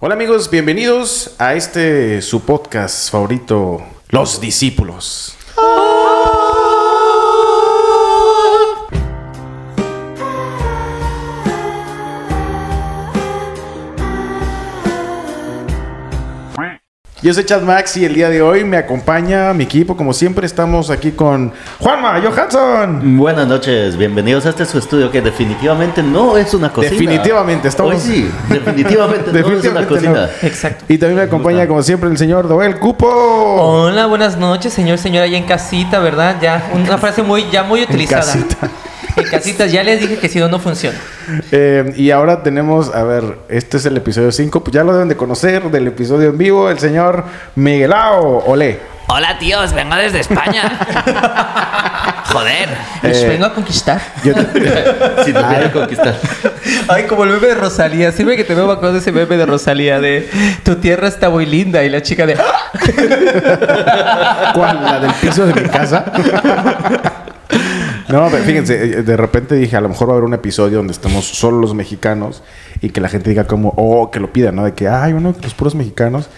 Hola amigos, bienvenidos a este su podcast favorito, Los Discípulos. Yo soy Chad Max y el día de hoy me acompaña mi equipo. Como siempre, estamos aquí con Juanma Johansson. Buenas noches, bienvenidos a este su estudio que definitivamente no es una cocina. Definitivamente, estamos. Hoy sí, definitivamente, no es una Definitivamente cocina. no. Exacto. Y también me acompaña, como siempre, el señor Doel Cupo. Hola, buenas noches, señor, señora, ya en casita, ¿verdad? Ya, una frase muy, ya muy utilizada. casita. Casitas, ya les dije que si no, no funciona. Eh, y ahora tenemos, a ver, este es el episodio 5, pues ya lo deben de conocer del episodio en vivo, el señor Miguelao Olé. Hola tíos, vengo desde España. Joder. Eh, vengo a conquistar. Yo te- Si viene a conquistar. Ay, como el bebé de Rosalía. Siempre que te veo me acuerdo de ese bebé de Rosalía de tu tierra está muy linda y la chica de ¿Cuál? ¿La del piso de mi casa? No, pero fíjense, eh, de repente dije, a lo mejor va a haber un episodio donde estemos solo los mexicanos y que la gente diga como, o que lo pida, ¿no? De que, ay, uno, los puros mexicanos.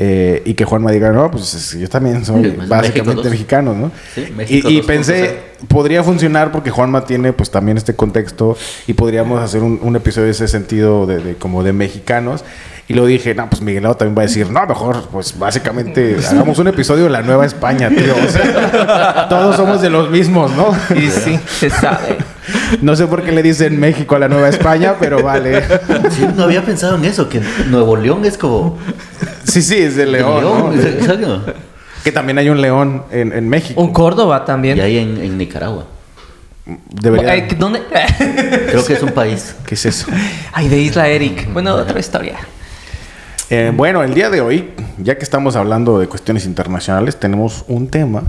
eh, y que Juanma diga, no, pues es- yo también soy México básicamente mexicano, ¿no? Sí, México y, y 2.0. pensé, podría funcionar porque Juanma tiene pues también este contexto y podríamos hacer un, un episodio de ese sentido de, de como de mexicanos. Y luego dije, no, pues Miguelado también va a decir, no, mejor, pues básicamente hagamos un episodio de la Nueva España, tío. O sea, todos somos de los mismos, ¿no? Y sí, se sabe. No sé por qué le dicen México a la Nueva España, pero vale. Sí, no había pensado en eso, que Nuevo León es como... Sí, sí, es de León. ¿no? exacto. Que también hay un león en, en México. Un Córdoba también. Y ahí en, en Nicaragua. Debería... ¿Dónde? Creo que es un país. ¿Qué es eso? Ay, de Isla Eric. Bueno, otra historia. Eh, bueno, el día de hoy, ya que estamos hablando de cuestiones internacionales, tenemos un tema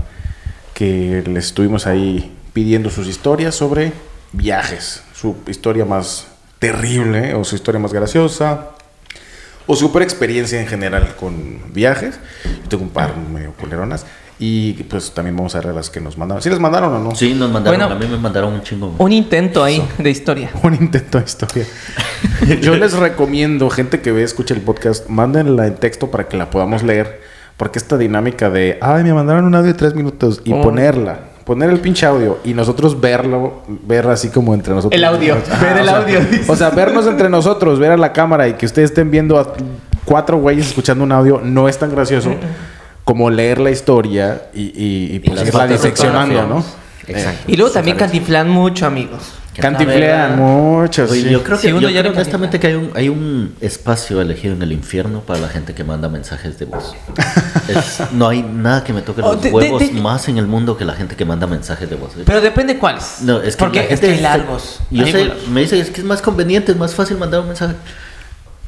que les estuvimos ahí pidiendo sus historias sobre viajes. Su historia más terrible o su historia más graciosa o su peor experiencia en general con viajes. Yo tengo un par medio culeronas y pues también vamos a ver las que nos mandaron. ¿Sí les mandaron o no? Sí, nos mandaron, Bueno. a mí me mandaron un chingo. Un intento ahí de historia. Un intento de historia. Yo les recomiendo, gente que ve, escucha el podcast, mándenla en texto para que la podamos leer. Porque esta dinámica de, ay, me mandaron un audio de tres minutos y Oh. ponerla, poner el pinche audio y nosotros verlo, ver así como entre nosotros. El audio, ver el o sea, audio, dice. O sea, vernos entre nosotros, ver a la cámara y que ustedes estén viendo a cuatro güeyes escuchando un audio no es tan gracioso como leer la historia y, y, y, pues, irla diseccionando, ¿no? Exacto. Y luego también cantiflan mucho, amigos. Cantiflean mucho, sí. yo creo que, Sí, uno yo ya creo honestamente que hay un, hay un espacio elegido en el infierno para la gente que manda mensajes de voz. Es- no hay nada que me toque Oh, los de- huevos de- más en el mundo que la gente que manda mensajes de voz. Pero depende cuáles. No, es que Porque la es que hay largos. Yo sé, me dice es que es más conveniente, es más fácil mandar un mensaje.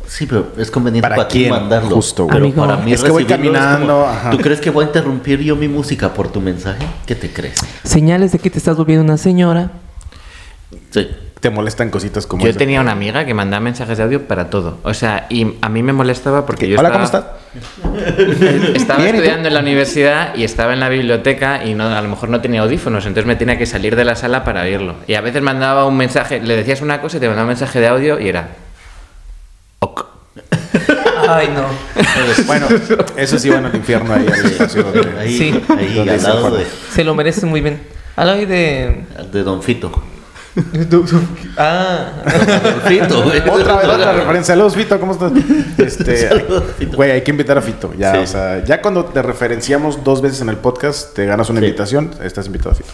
Sí, pero es conveniente ¿Para para, ti quién? mandarlo. Justo, güey. pero Amigo. para mí Es que voy caminando, como, ajá. ¿Tú crees que voy a interrumpir yo mi música por tu mensaje? ¿Qué te crees? Señales de que te estás volviendo una señora. Sí. Te molestan cositas como Yo esa. tenía una amiga que mandaba mensajes de audio para todo. O sea, y a mí me molestaba porque yo Hola, ¿cómo estás? estaba, estaba estudiando en la universidad y estaba en la biblioteca y no, a lo mejor no tenía audífonos, entonces me tenía que salir de la sala para oírlo. Y a veces mandaba un mensaje, le decías una cosa y te mandaba un mensaje de audio y era... Ok. Ay, no. Bueno, eso sí van al infierno ahí. al Sí. al se lado forma. de, Se lo merecen muy bien. A la hoy de. de Don Fito. Ah. Don Fito, güey. Otra vez, otra referencia. Saludos, Fito, ¿cómo estás? Este, Saludos, Fito. Güey, hay que invitar a Fito. Ya, Sí. o sea, ya cuando te referenciamos dos veces en el podcast, te ganas una Sí. invitación, estás invitado a Fito.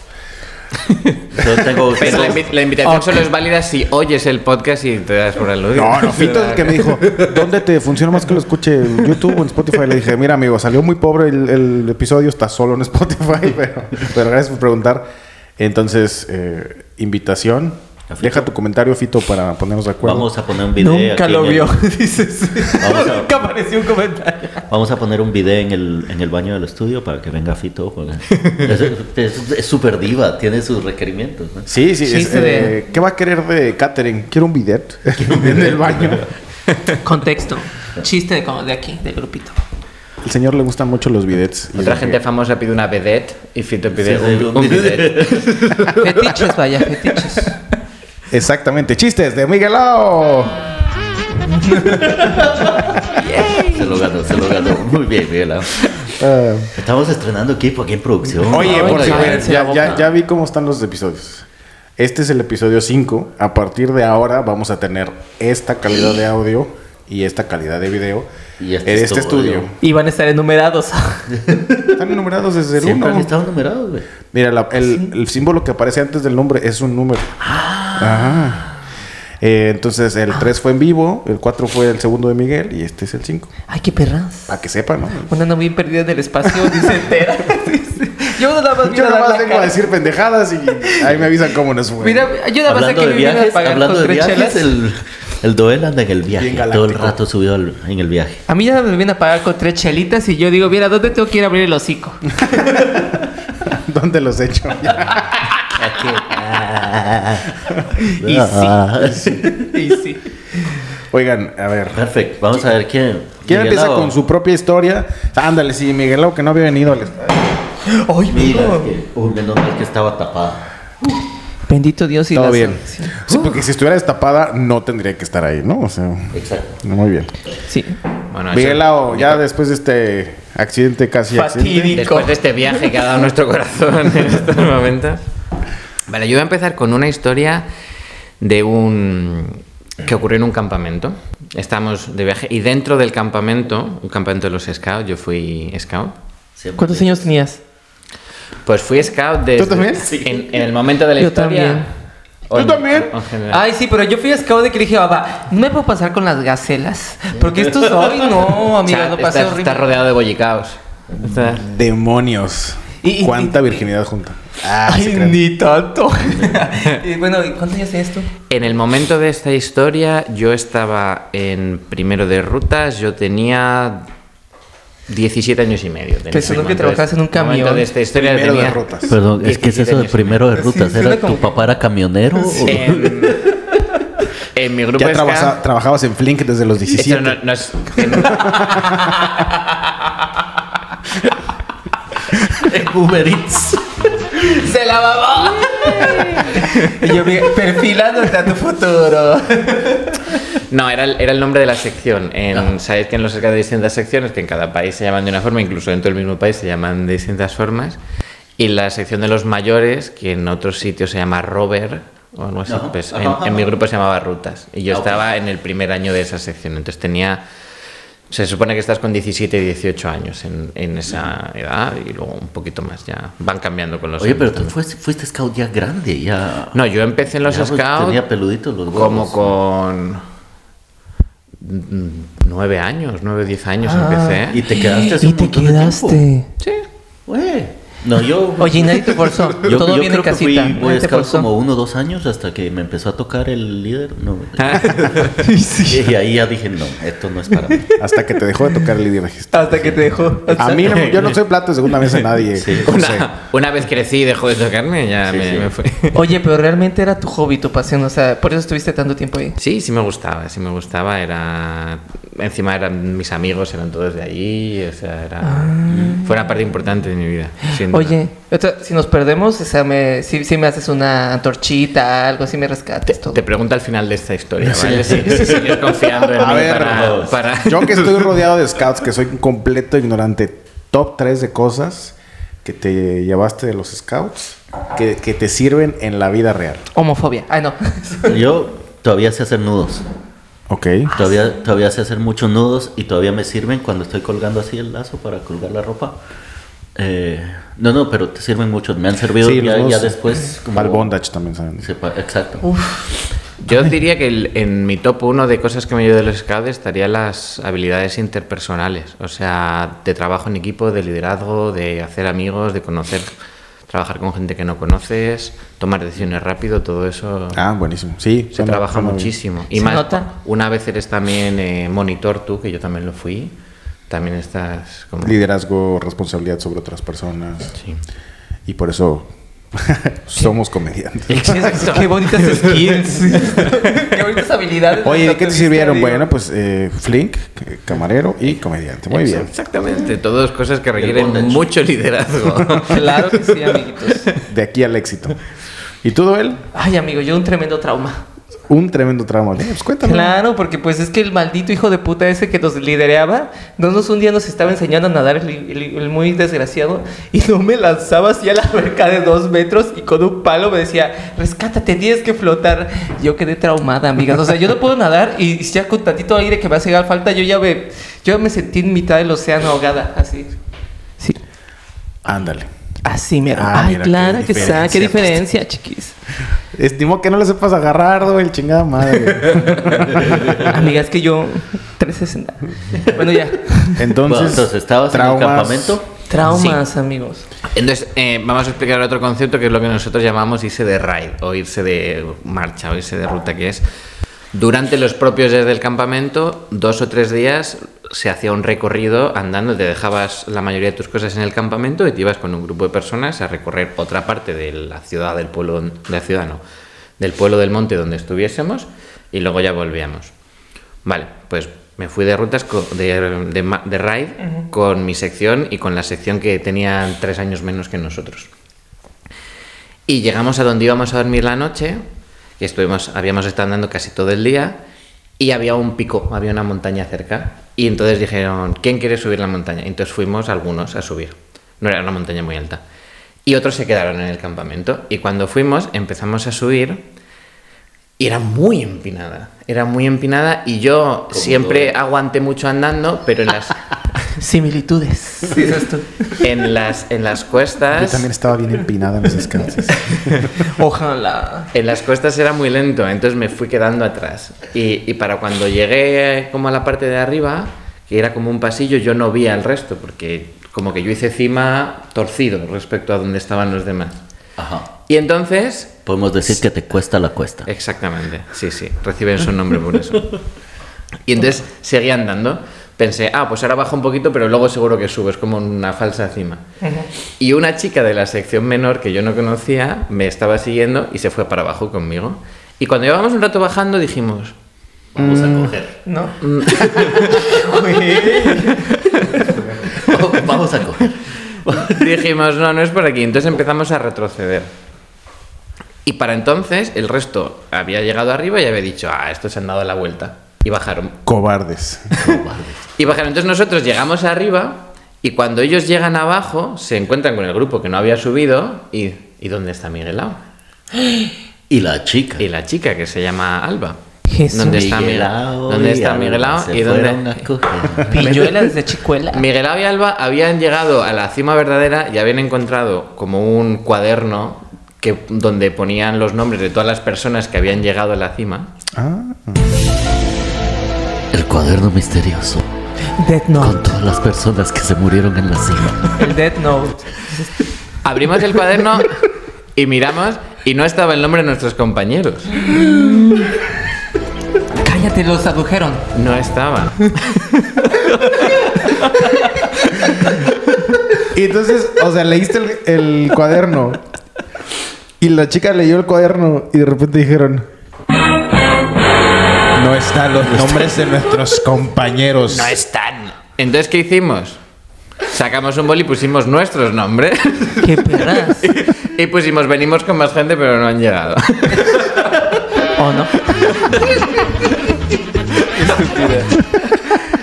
Yo tengo, Pero la, invi- la invitación solo es válida si oyes el podcast y te das por el oído. No, no, Fito es el que me dijo, ¿dónde te funciona más que lo escuche? ¿En YouTube o en Spotify? Le dije, mira, amigo, salió muy pobre el, el episodio, está solo en Spotify, pero, pero gracias por preguntar. Entonces, eh, invitación. Deja tu comentario, Fito, para ponernos de acuerdo. vamos a poner un video. Nunca aquí lo en el- vio. Dices. Vamos a- Nunca apareció un comentario. Vamos a poner un video en el, en el baño del estudio para que venga Fito. porque Es es- es súper diva, tiene sus requerimientos. ¿no? Sí, sí. es, Chiste de- eh, ¿Qué va a querer de catering? Quiero un bidet en el baño. Contexto. Chiste de, como de aquí, del grupito. El señor le gustan mucho los bidets. y Otra gente famosa pide una vedette y Fito pide Sí, un, sí, un un bidet. Fetiches, vaya, fetiches. Exactamente. Chistes de Miguelao. se lo ganó. Muy bien, Miguel. Lau. Ah, Estamos estrenando equipo aquí en producción. Oye, Ay, por si cállense ya, ya, ya vi cómo están los episodios. Este es el episodio 5. A partir de ahora vamos a tener esta calidad de audio y esta calidad de video Y este en este estudio. estudio. Y van a estar enumerados. Están enumerados desde el Siempre han 1. estado numerados, güey. Mira, la- el, el símbolo que aparece antes del nombre es un número. Ah. Eh, entonces, el 3 fue en vivo, el 4 fue el segundo de Miguel y este es el 5. Ay, qué perras. Para que sepan, ¿no? Una anda bien perdida del espacio, dice entera. Yo nada más Yo nada más vengo a decir pendejadas y ahí me avisan cómo nos fue. Mira, yo nada más sé Hablando que de me a pagar hablando con de tres viajes, el, el Doel anda en el viaje. Todo el rato subido al- en el viaje. A mí ya me vienen a pagar con tres chelitas y yo digo, mira, ¿dónde tengo que ir a abrir el hocico? ¿Dónde los he hecho? Aquí. Ah. Y y sí. Oigan, a ver. Perfecto, vamos a ver quién. ¿Quién Miguel empieza con su propia historia? Ándale, sí, Miguel Lau, que no había venido al Ay, Mira, no. que, uy, menos mal que estaba tapada. Bendito Dios y Todo la bien. sí. Sí, porque si estuviera destapada, no tendría que estar ahí, ¿no? O sea, Exacto. muy bien. Sí. Bueno, Miguel Lau, ya después de este accidente casi accidente. Fatídico. Después de este viaje que ha dado nuestro corazón en estos momentos. Vale, yo voy a empezar con una historia de un que ocurrió en un campamento. Estamos de viaje y dentro del campamento, un campamento de los scouts, yo fui scout. Siempre. ¿Cuántos años tenías? Pues fui scout desde ¿Tú también? En, en el momento de la Yo historia. también. en- también. Ay, sí, pero yo fui a scout de que le dije, papá, no me puedo pasar con las gacelas. Porque esto soy, no, Chat, lo pasé estás, horrible. estás rodeado de bollicaos. Está- Demonios. Y- ¿Cuánta y- virginidad junta? Ah, Ay, ni tanto. y bueno, ¿y ¿cuántos años tienes tú? En el momento de esta historia, yo estaba en primero de rutas, yo tenía 17 años y medio. tenía Pensando en que trabajabas en un camión. de esta historia Primero de tenía rutas. Perdón, es que es 17 eso de primero de rutas. ¿Era tu papá era camionero? En, en mi grupo Ya de trabaja- ska- trabajabas en Flink desde los Esto 17. no, no es- en- en Uber Eats. ¡Se la mamó! y yo, perfilándote a tu futuro. no, era el, era el nombre de la sección. En, Sabéis que en los ska hay distintas secciones, que en cada país se llaman de una forma, incluso dentro del mismo país se llaman de distintas formas. Y la sección de los mayores, que en otros sitios se llama Rover, o algo así, Ajá. pues en, en mi grupo se llamaba Rutas. Y yo Ah, estaba en el primer año de esa sección. Entonces tenía. Se supone que estás con 17 y 18 años en, en esa edad y luego un poquito más ya. Van cambiando con los Oye, años pero tú también. fuiste, fuiste scout ya grande, ya. No, yo empecé en los ya, pues, scouts Tenía peluditos los huevos. como con mm, nueve años, nueve, diez años Ah. empecé. Y te quedaste hace y un te de quedaste. tiempo. Sí. Güey. No, yo. Oye, nadie te forzó. yo, Todo yo bien creo en que fui casita. Boy te Scout forzó. como uno o dos años hasta que me empezó a tocar el líder. No. Ah. Sí. Y ahí ya dije, no, esto no es para mí. Hasta que te dejó de tocar el líder. Hasta que te dejó. A mí, no, yo no soy plato de segunda mesa de nadie. Sí. Una, una vez crecí y dejó de tocarme, ya Sí, me, sí. me fui. Oye, pero realmente era tu hobby, tu pasión. O sea, por eso estuviste tanto tiempo ahí. Sí, sí me gustaba, sí me gustaba. Era. Encima eran mis amigos, eran todos de allí. O sea, era. Fue una parte importante de mi vida. Oye, o sea, si nos perdemos, o sea, me, si, si me haces una antorchita, algo así me rescates todo. Te pregunto al final de esta historia, Sí. ¿vale? Si, si sigues confiando en A mí ver, para, para- Yo que estoy rodeado de scouts, que soy un completo ignorante, top 3 de cosas que te llevaste de los scouts que, que te sirven en la vida real. Homofobia. Ay, no. Yo todavía sé hacer nudos. Ok. Todavía, todavía sé hacer muchos nudos y todavía me sirven cuando estoy colgando así el lazo para colgar la ropa. Eh, no, no, pero te sirven muchos. Me han servido Sí, los ya, ya después. Para el bondage también saben. Sepa- exacto. Yo diría que el- en mi top uno de cosas que me de los scouts estarían las habilidades interpersonales. O sea, de trabajo en equipo, de liderazgo, de hacer amigos, de conocer, trabajar con gente que no conoces, tomar decisiones rápido, todo eso Ah, buenísimo. Sí. se suena- trabaja suena bien. muchísimo. Y ¿Se más, nota? una vez eres también eh, monitor tú, que yo también lo fui, también estás como... Liderazgo, responsabilidad sobre otras personas. Sí. Y por eso somos comediantes. Exacto. Qué bonitas skills. Qué bonitas habilidades. Oye, ¿de qué te sirvieron? Digo. Bueno, pues eh, Flink, camarero y comediante. Muy bien. Exactamente, todas cosas que requieren mucho liderazgo. Claro que sí, amiguitos. De aquí al éxito. ¿Y tú, él? Ay, amigo, yo un tremendo trauma. Un tremendo trauma. Eh, Pues cuéntame. Claro, porque pues es que el maldito hijo de puta ese que nos lidereaba, no nos un día nos estaba enseñando a nadar el, el- el muy desgraciado y no me lanzaba así a la alberca de dos metros y con un palo me decía, rescátate, tienes que flotar. Yo quedé traumada, amigas. O sea, yo no puedo nadar y ya con tantito aire que me hace falta, yo ya me, yo me sentí en mitad del océano ahogada, así. Sí. Ándale. Así, mira. Ah, Ay, mira, claro qué que está. Qué diferencia, diferencia, chiquis. Estimo que no le sepas agarrar, el chingada madre. Amiga, es que yo 360. Bueno, ya. Entonces, Bueno, entonces, ¿estabas en el traumas- campamento? Traumas, amigos. Entonces, eh, vamos a explicar otro concepto que es lo que nosotros llamamos irse de raid o irse de marcha o irse de ruta, que es durante los propios días del campamento, dos o tres días se hacía un recorrido andando, te dejabas la mayoría de tus cosas en el campamento y te ibas con un grupo de personas a recorrer otra parte de la ciudad, del pueblo, de la ciudad no, del pueblo del monte donde estuviésemos y luego ya volvíamos. Vale, pues me fui de rutas de, de, raid con mi sección y con la sección que tenían tres años menos que nosotros. Y llegamos a donde íbamos a dormir la noche, y estuvimos, habíamos estado andando casi todo el día, y había un pico, había una montaña cerca. Y entonces dijeron, ¿quién quiere subir la montaña? Y entonces fuimos algunos a subir. No era una montaña muy alta. Y otros se quedaron en el campamento. Y cuando fuimos, empezamos a subir, y era muy empinada. Era muy empinada, y yo siempre aguanté mucho andando, pero en las, Similitudes. Dices tú. en las, en las Yo cuestas... también estaba bien empinada en esas calzas. Ojalá. En las cuestas era muy lento, entonces me fui quedando atrás. Y, y para cuando llegué como a la parte de arriba, que era como un pasillo, yo no vi al resto, porque como que yo hice cima torcido respecto a donde estaban los demás. Ajá. Y entonces, Podemos decir que te cuesta la cuesta. exactamente, sí, sí, reciben su nombre por eso. Y entonces seguí andando. Pensé, ah, pues ahora bajo un poquito, pero luego seguro que sube, es como una falsa cima. Y una chica de la sección menor que yo no conocía me estaba siguiendo y se fue para abajo conmigo. Y cuando llevábamos un rato bajando dijimos, Vamos a coger. ¿No? Vamos a coger. dijimos, no, no es por aquí. Entonces empezamos a retroceder. Y para entonces el resto había llegado arriba y había dicho, ah, estos se han dado la vuelta. Y bajaron. Cobardes. Y bajaron. Entonces nosotros llegamos arriba y cuando ellos llegan abajo se encuentran con el grupo que no había subido y, ¿y dónde está Miguelao? Y la chica. Y la chica que se llama Alba. Jesús. ¿Dónde está Miguelao? ¿Dónde está Miguelao? ¿Y dónde? Pilluela desde chicuela. Miguelao y Alba habían llegado a la cima verdadera y habían encontrado como un cuaderno que, donde ponían los nombres de todas las personas que habían llegado a la cima. Ah, El cuaderno misterioso. Death Con Note. todas las personas que se murieron en la cima. El Death Note. Abrimos el cuaderno y miramos y no estaba el nombre de nuestros compañeros. Cállate, los adujeron. No estaba. Y entonces, o sea, leíste el, el cuaderno. Y la chica leyó el cuaderno y de repente dijeron... No están los nombres de nuestros compañeros. No están. Entonces, ¿qué hicimos? Sacamos un boli y pusimos nuestros nombres. Qué perras. y pusimos, venimos con más gente, pero no han llegado. ¿O no?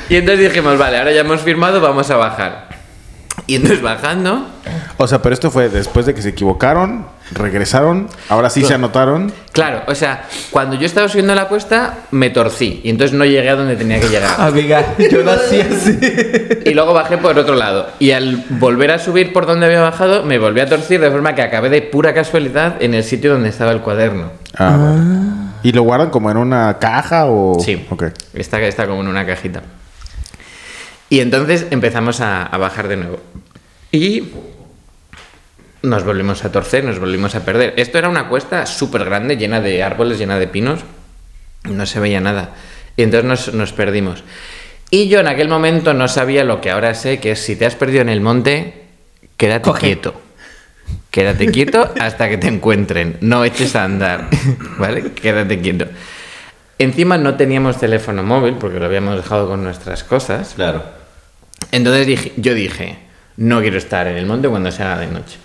y entonces dijimos, vale, ahora ya hemos firmado, vamos a bajar. Y entonces bajando, O sea, pero esto fue después de que se equivocaron, regresaron, ahora sí se anotaron. claro, o sea, cuando yo estaba subiendo la cuesta, me torcí. Y entonces no llegué a donde tenía que llegar. Amiga, yo nací así. Y luego bajé por otro lado. Y al volver a subir por donde había bajado, me volví a torcer de forma que acabé de pura casualidad en el sitio donde estaba el cuaderno. Ah, vale. ¿Y lo guardan como en una caja o...? Sí. Ok. Está, está como en una cajita. Y entonces empezamos a, a bajar de nuevo. Y nos volvimos a torcer, nos volvimos a perder. Esto era una cuesta súper grande, llena de árboles, llena de pinos. No se veía nada. Y entonces nos, nos perdimos. Y yo en aquel momento no sabía lo que ahora sé, que es si te has perdido en el monte, quédate Coge. quieto. Quédate quieto hasta que te encuentren. No eches a andar. ¿Vale? Quédate quieto. Encima no teníamos teléfono móvil porque lo habíamos dejado con nuestras cosas. Claro. Entonces dije, yo dije, no quiero estar en el monte cuando se haga de noche.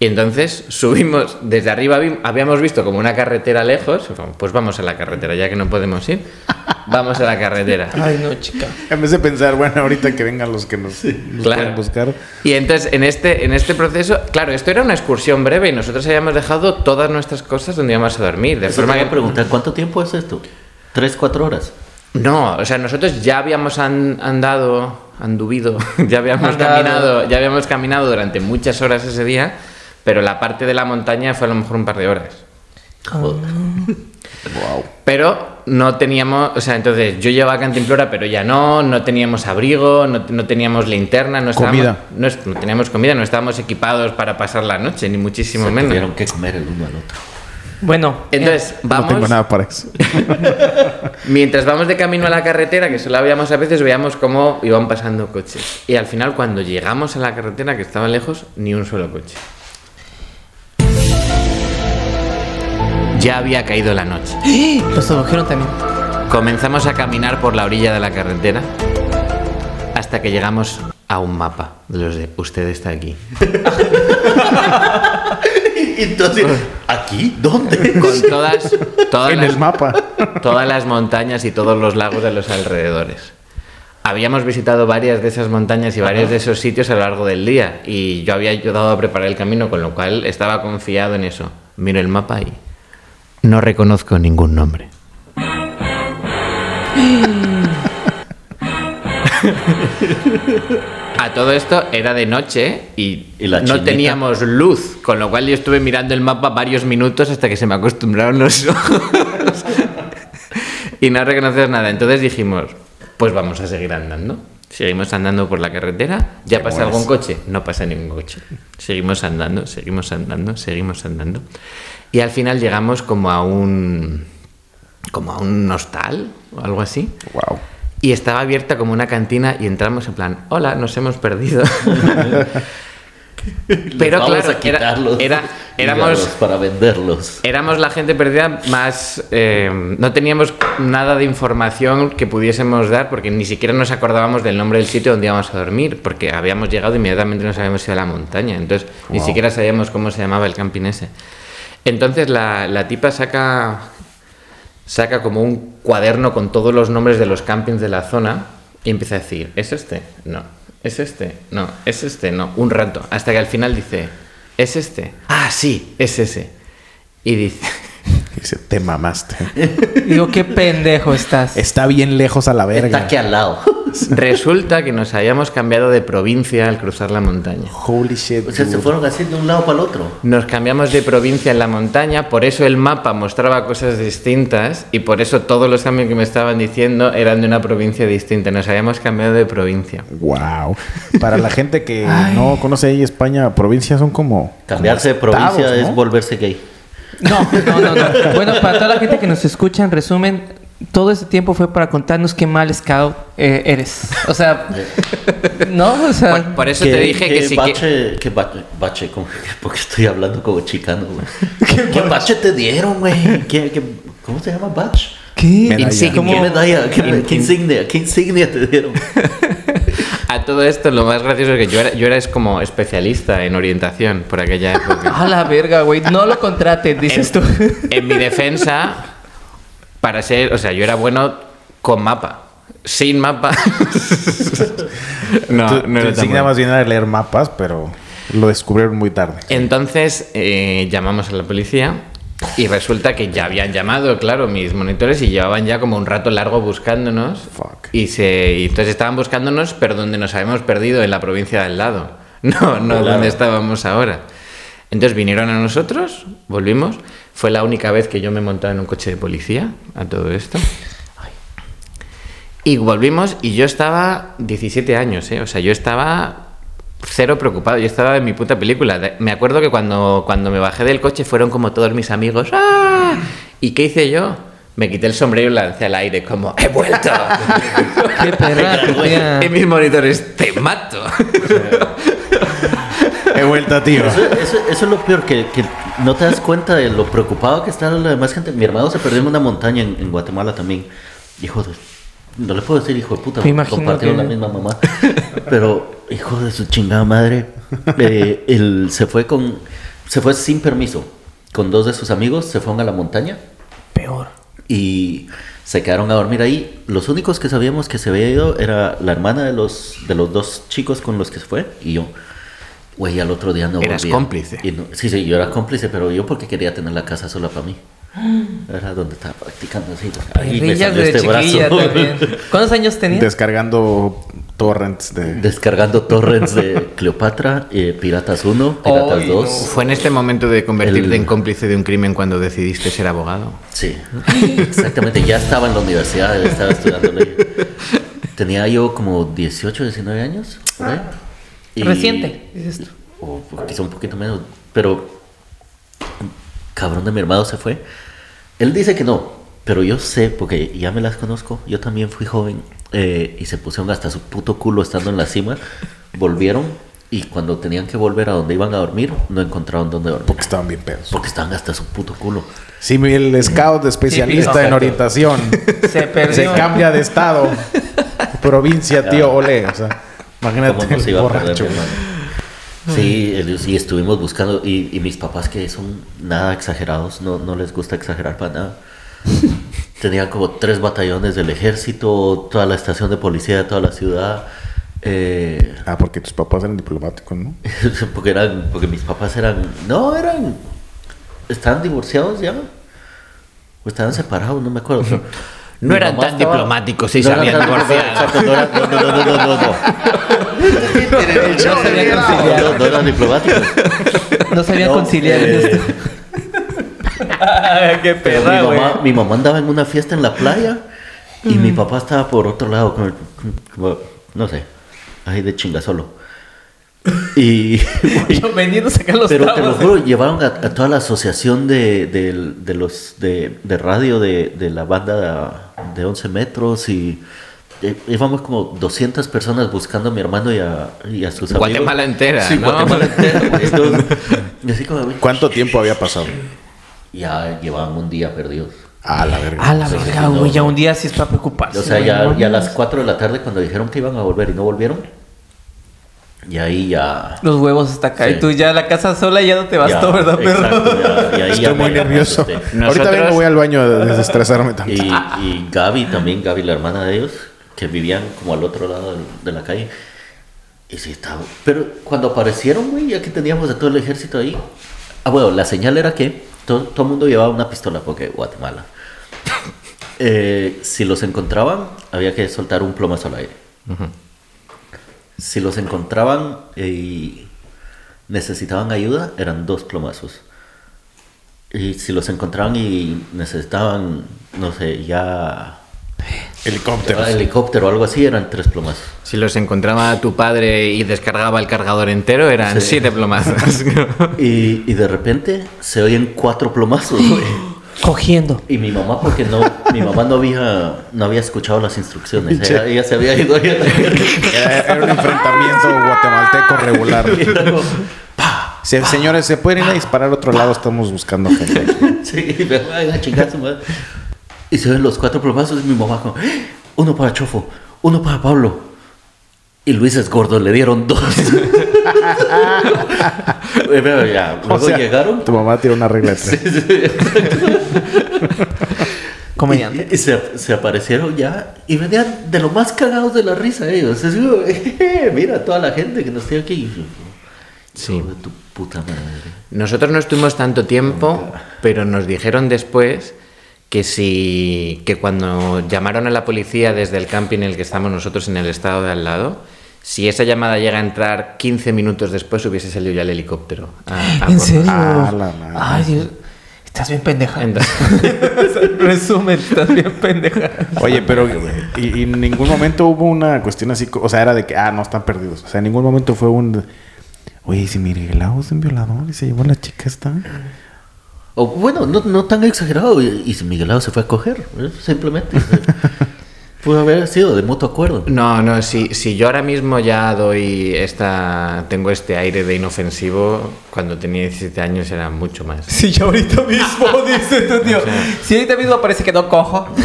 Y entonces subimos, desde arriba habíamos visto como una carretera lejos, pues vamos a la carretera, ya que no podemos ir, vamos a la carretera. Ay, no, chica. En vez de pensar, bueno, ahorita que vengan los que nos, nos Claro. pueden buscar. Y entonces en este, en este proceso, claro, esto era una excursión breve y nosotros habíamos dejado todas nuestras cosas donde íbamos a dormir. De Eso te forma a que preguntar, ¿cuánto tiempo es esto? ¿Tres, cuatro horas? No, o sea, nosotros ya habíamos an- andado, anduvido, ya habíamos Andado. caminado, ya habíamos caminado durante muchas horas ese día, pero la parte de la montaña fue a lo mejor un par de horas. Joder. Wow. Pero no teníamos, o sea, entonces yo llevaba cantimplora, pero ya no, no teníamos abrigo, no, no teníamos linterna, no estábamos, Comida. No, teníamos comida, no estábamos equipados para pasar la noche, ni muchísimo Se menos. tuvieron que comer el uno al otro. Bueno, Entonces, No vamos, tengo nada para eso. mientras vamos de camino a la carretera, que solo habíamos a veces, veíamos cómo iban pasando coches. Y al final, cuando llegamos a la carretera, que estaba lejos, ni un solo coche. Ya había caído la noche. ¡Eh! los sedujeron también. Comenzamos a caminar por la orilla de la carretera hasta que llegamos a un mapa de los de usted está aquí. Y entonces, ¿aquí? ¿Dónde? Con todas, todas, En las, el mapa. todas las montañas y todos los lagos de los alrededores. Habíamos visitado varias de esas montañas y varios de esos sitios a lo largo del día y yo había ayudado a preparar el camino, con lo cual estaba confiado en eso. Miro el mapa y no reconozco ningún nombre. Todo esto era de noche y, Y la no teníamos luz, con lo cual yo estuve mirando el mapa varios minutos hasta que se me acostumbraron los ojos y no reconoces nada. Entonces dijimos, pues vamos a seguir andando. Seguimos andando por la carretera. ¿Ya pasa algún coche? No pasa ningún coche. Seguimos andando, seguimos andando, seguimos andando. Y al final llegamos como a un como a un hostal o algo así. Wow. Y estaba abierta como una cantina y entramos en plan, hola, nos hemos perdido. Pero Vamos claro, a quitarlos. era- era- éramos- para venderlos. Éramos la gente perdida más... eh, no teníamos nada de información que pudiésemos dar porque ni siquiera nos acordábamos del nombre del sitio donde íbamos a dormir porque habíamos llegado inmediatamente nos habíamos ido a la montaña. Entonces ni Wow. siquiera sabíamos cómo se llamaba el camping ese. Entonces la, la tipa saca, saca como un cuaderno con todos los nombres de los campings de la zona y empieza a decir, ¿es este? No. ¿Es este? No. ¿Es este? No. Un rato. Hasta que al final dice, ¿es este? Ah, sí, es ese. Y dice, Dice, te mamaste. Digo, qué pendejo estás. Está bien lejos a la Está verga. aquí al lado. resulta que nos habíamos cambiado de provincia al cruzar la montaña. Holy shit. O sea, se fueron así de un lado para el otro. Nos cambiamos de provincia en la montaña, por eso el mapa mostraba cosas distintas y por eso todos los cambios que me estaban diciendo eran de una provincia distinta. Nos habíamos cambiado de provincia. Wow. Para la gente que no conoce ahí España, provincias son como. Cambiarse de provincia estados, es volverse gay. No, no, no, no. Bueno, para toda la gente que nos escucha, en resumen, todo ese tiempo fue para contarnos qué mal scout eh, eres. O sea, no, o sea, Por, por eso te dije que, sí que... bache, que bache, bache, como- porque estoy hablando como chicano, güey. ¿Qué, bache te dieron, güey? ¿Qué, qué- cómo se llama batch? ¿qué? Medalla. Insignia. ¿Qué medalla? ¿Qué, qué insignia? ¿Qué insignia te dieron? Todo esto, lo más gracioso es que yo era, yo era es como especialista en orientación por aquella época. A la verga, güey. No lo contraten, dices tú. En mi defensa, para ser, o sea, yo era bueno con mapa. Sin mapa. no, Tu- no era tan insignia bueno. más bien era leer mapas, pero lo descubrieron muy tarde. Entonces eh, llamamos a la policía y resulta que ya habían llamado, claro, mis monitores y llevaban ya como un rato largo buscándonos. Fuck. Y, se, y entonces estaban buscándonos, pero donde nos habíamos perdido, en la provincia del lado. No, no Claro. donde estábamos ahora. Entonces vinieron a nosotros, volvimos. Fue la única vez que yo me montaba en un coche de policía a todo esto. Y volvimos y yo estaba 17 años, ¿eh? O sea, yo estaba cero preocupado. Yo estaba en mi puta película. Me acuerdo que cuando, cuando me bajé del coche fueron como todos mis amigos. ¡Ah! ¿Y qué hice yo? Me quité el sombrero y lo lancé al aire como ¡He vuelto! Qué perra, y mis monitores ¡Te mato! He vuelto, tío. Eso, eso- eso es lo peor, que, que no te das cuenta de lo preocupado que está la demás gente. Mi hermano se perdió en una montaña en, en Guatemala también. Hijo de... No le puedo decir hijo de puta, Me imagino compartieron que- la misma mamá. Pero hijo de su chingada madre, eh, él se fue con, se fue sin permiso, con dos de sus amigos, se fueron a la montaña Peor. y se quedaron a dormir ahí. Los únicos que sabíamos que se había ido era la hermana de los, de los dos chicos con los que se fue y yo. Güey, al otro día no Eras volvían. cómplice. Y no- sí, sí, yo era cómplice, pero yo porque quería tener la casa sola para mí. Era donde estaba practicando así. Ahí me Perrillas salió de este chiquilla brazo. también. ¿Cuántos años tenías? Descargando torrents de... Descargando torrents de Cleopatra, eh, Piratas 1, Piratas Ay, 2. no. ¿Fue en este momento de convertirte El- en cómplice de un crimen cuando decidiste ser abogado? Sí, exactamente. Ya estaba en la universidad, estaba estudiando ley. Tenía yo como 18, 19 años. ahí. Y- Reciente, dices tú. O quizá un poquito menos. Pero, cabrón de mi hermano se fue. Él dice que no, pero yo sé, porque ya me las conozco. Yo también fui joven eh, y se pusieron hasta su puto culo estando en la cima. Volvieron y cuando tenían que volver a donde iban a dormir, no encontraron dónde dormir. Porque estaban bien pedos. Porque estaban hasta su puto culo. Sí, el scout especialista Típico. en orientación. Se Se perdió. cambia de estado. Provincia, tío, ole. O sea, imagínate ¿Cómo nos el iba a perder, borracho. hermano? Sí, sí, estuvimos buscando. Y, y mis papás, que son nada exagerados, no, no les gusta exagerar para nada. Tenían como tres batallones del ejército, toda la estación de policía de toda la ciudad. eh, Ah, porque tus papás eran diplomáticos, ¿no? porque eran porque mis papás eran no eran estaban divorciados ya o estaban separados no me acuerdo pero No eran tan diplomáticos y no se habían divorciado. no, eran- no, no, no, no, no, eran diplomáticos No No, conciliar eh, esto. Qué Pero perra, mi, mamá, mi mamá andaba en una fiesta en la playa y mi papá estaba por otro lado, con el- como, no sé, ahí de chinga solo. Y, Yo vendiendo a sacar los pero te lo juro, llevaron a, a toda la asociación de, de- de los de, de radio de, de la banda de, 11 metros y eh, íbamos como 200 personas buscando a mi hermano y a, y a sus amigos. Guatemala entera, Sí, ¿no? Guatemala entera. güey. Entonces, y así como, güey, ¿Cuánto tiempo había pasado? ya llevaban un día perdidos. Ah, la verga. A la verga, no, güey. Ya un día sí es para preocuparse. O sea, ya, ya a las 4 de la tarde cuando dijeron que iban a volver y no volvieron, y ahí ya... Los huevos hasta acá. Sí. Y tú ya la casa sola ya no te vas ya, todo, ¿verdad, perro? exacto, ya- y ahí Estoy ya muy nervioso. asusté. Ahorita Nosotros- vengo, voy al baño a desestresarme tanto. Y, y Gaby también, Gaby, la hermana de ellos, que vivían como al otro lado de la calle. Y sí, estaba. Pero cuando aparecieron, güey, ya que teníamos a todo el ejército ahí. Ah, bueno, la señal era que todo, todo el mundo llevaba una pistola, porque Guatemala. Eh, si los encontraban, había que soltar un plomazo al aire. Si los encontraban y necesitaban ayuda, eran dos plomazos. Y si los encontraban y necesitaban, no sé, ya Helicópteros. helicóptero o algo así, eran tres plomazos. Si los encontraba tu padre y descargaba el cargador entero, eran Sí. siete plomazos. Y, y de repente se oyen cuatro plomazos, güey. Cogiendo. Y mi mamá, porque no, mi mamá no había, no había escuchado las instrucciones. Ella, ella se había ido. ella- Era, era un enfrentamiento guatemalteco regular. Se- señores, ¿se pueden ir a disparar a otro lado? Estamos buscando gente. Sí, me van a chingar su madre. Y se ven los cuatro plomazos y mi mamá como, "¡Ah! uno para Chofo, uno para Pablo. Y Luis es gordo, le dieron dos. Pero ya, O luego sea, llegaron. Tu mamá tiene una regla de tres. Comediante. Y, y se, se aparecieron ya y venían de lo más cagados de la risa ellos. Es como, mira toda la gente que nos tiene aquí. Sí. Tu puta madre. Nosotros no estuvimos tanto tiempo, pero nos dijeron después que si que cuando llamaron a la policía desde el camping en el que estamos nosotros en el estado de al lado, si esa llamada llega a entrar 15 minutos después hubiese salido ya el helicóptero. a- a ¿En por- serio? Ah, la madre. Ay, Dios. Estás bien pendeja. Resumen, estás bien pendeja. Oye, pero y, y en ningún momento hubo una cuestión así, o sea, era de que, ah, no están perdidos. O sea, en ningún momento fue un, oye, si Miguel es un violador y se llevó a la chica esta. O bueno, no, no tan exagerado. Y, y si Miguelado se fue a coger, ¿eh? simplemente. Pudo haber sido de mutuo acuerdo. No, no, si, si yo ahora mismo ya doy esta, tengo este aire de inofensivo, cuando tenía 17 años era mucho más. Si yo ahorita mismo, dice tu tío. Si ahorita mismo parece que no cojo.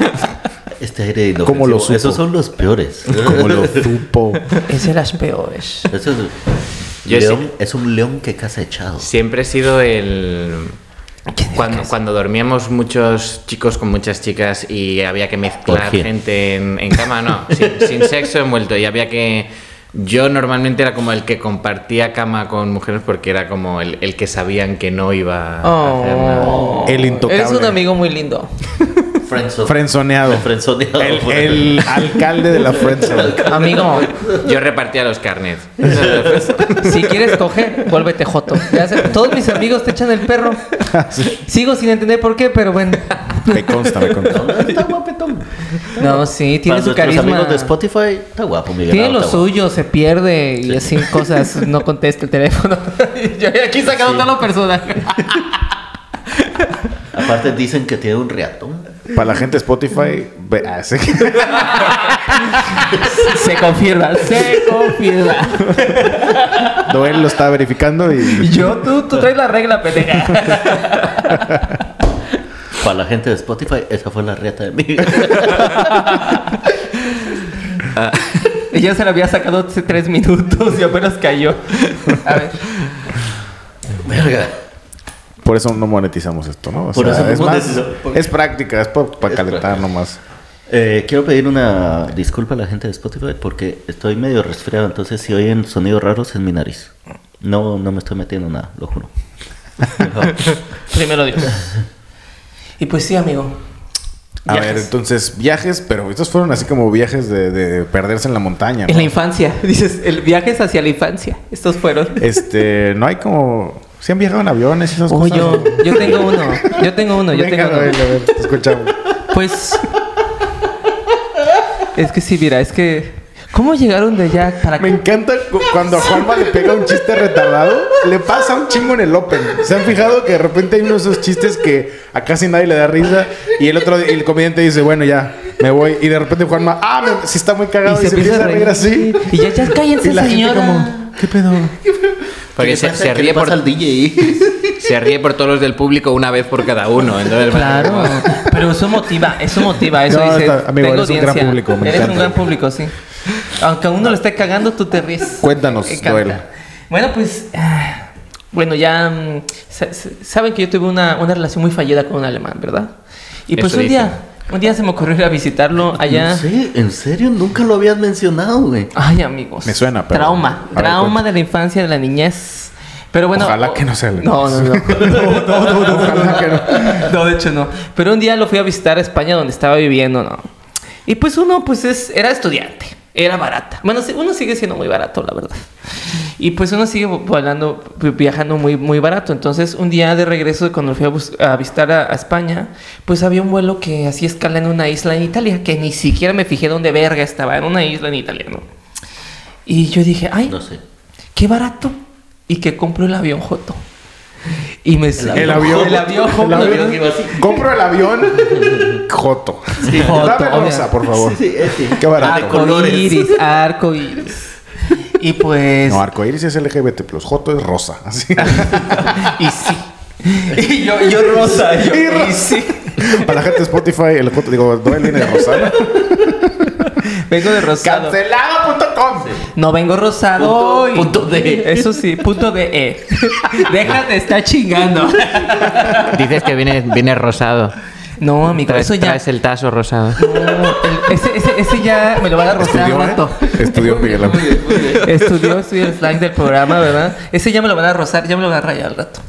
Es- Este aire inofensivo. ¿Cómo lo supo? Esos son los peores. Como lo supo. Es de las peores. Eso es, Yo león- sí- es un león que caza echado. Siempre he sido el... Cuando, cuando dormíamos muchos chicos con muchas chicas y había que mezclar gente en, en cama, no, sin, sin sexo envuelto y había que... Yo normalmente era como el que compartía cama con mujeres porque era como el, el que sabían que no iba a hacer nada. Oh. El intocable. Eres un amigo muy lindo. Friendzone. Frenzoneado. Frenzoneado El, por el alcalde de la friendzone. Amigo, Yo repartía los carnets. si quieres coger, vuélvete joto. Ya sé, Todos mis amigos te echan el perro. Sigo sin entender por qué, pero bueno. Me consta, me consta. Está guapetón. No, sí, tiene Para su carisma. amigos de Spotify, está guapo, Miguel. Tiene lo suyo, se pierde y así cosas, no contesta el teléfono. Yo aquí sacando Sí. los personajes. Aparte dicen que tiene un reatón. Para la gente de Spotify, ve- ah, sí. Se confirma, se confirma. Noel lo está verificando Y yo, tú, tú traes la regla, pendeja. Para la gente de Spotify, esa fue la reata de mi vida. Y ya se la había sacado hace tres minutos y apenas cayó. A ver. Verga. Por eso no monetizamos esto, ¿no? O Por sea, eso no es, más, es práctica, es para Es calentar práctica. nomás. Eh, quiero pedir una disculpa a la gente de Spotify porque estoy medio resfriado, entonces si oyen sonidos raros en mi nariz. No, no me estoy metiendo nada, lo juro. Primero Dios. Y pues sí, amigo. A Viajes. ver, entonces, viajes, pero estos fueron así como viajes de, de perderse en la montaña. En ¿no? la infancia. Dices, el viaje es hacia la infancia. Estos fueron. Este, no hay como. ¿Se han viajado en aviones y esas Oh, cosas? yo, yo tengo uno. Yo tengo uno. Yo Venga, tengo uno. a ver, te escuchamos. Pues. Es que sí, mira, es que. ¿Cómo llegaron de allá para Me encanta cu- cuando a Juanma le pega un chiste retardado, le pasa un chingo en el Open. ¿Se han fijado que de repente hay uno de esos chistes que a casi nadie le da risa y el otro, y el comediante dice, bueno, ya, me voy. Y de repente Juanma, ah, me, sí está muy cagado y se, empieza a reír así. Y ya, ya cállense, Y la gente señora. como, ¿qué pedo? Porque ¿Qué se, se ¿Qué le ríe por, al DJ? se ríe por todos los del público una vez por cada uno. Entonces, Claro, pero eso motiva, eso motiva, eso No, dice. está- amigo, tengo eres un gran público, me Eres un gran público, sí. Aunque a uno le esté cagando, tú te ríes. Cuéntanos. Joel. Bueno, pues. ah, Bueno, ya. mm, sa- sa- Saben que yo tuve una, una relación muy fallida con un alemán, ¿verdad? Y pues Eso un día. Un día se me ocurrió ir a visitarlo allá. No sé, en serio, nunca lo habías mencionado, güey. Ay, amigos. Me suena, pero- Trauma. A trauma de la infancia, de la niñez. Pero bueno. Ojalá que no sea la No, no, no. No, no, no, no, Ojalá que no. No, de hecho no. Pero un día lo fui a visitar a España donde estaba viviendo, ¿no? Y pues uno, pues es, era estudiante. Era barata. Bueno, sí, uno sigue siendo muy barato, la verdad. Y pues uno sigue volando, viajando muy, muy barato. Entonces, un día de regreso, cuando fui a, bus- a visitar a, a España, pues había un vuelo que hacía escala en una isla en Italia, que ni siquiera me fijé dónde verga estaba, en una isla en Italia, ¿no? Y yo dije, ay, No sé. qué barato. Y que compro el avión Joto. Y me El avión. El avión Joto. El avión. Compro el avión. Joto. Joto, Dame rosa, por favor. Sí, sí, ese. Qué barato. de Arco iris, arco iris. Y pues. No, arcoíris es LGBT, Joto es rosa. Así. y sí. Y yo, yo rosa. Yo, Y rosa. y sí. Para la gente de Spotify, el Joto, digo, Noel viene de rosado. Vengo de rosado. Cancelado.com. No vengo rosado Punto- hoy. punto de. Eso sí, punto de E. Déjate, está chingando. Dices que viene, viene rosado. No, amigo, Traes, eso ya. traes el tazo rosado. No, el- ese, ese, ese ya me lo van a rosar Estudió, al rato. ¿eh? Estudió Miguel Ángel. Estudió, estudió el slang del programa, ¿verdad? Ese ya me lo van a rosar, ya me lo van a rayar al rato.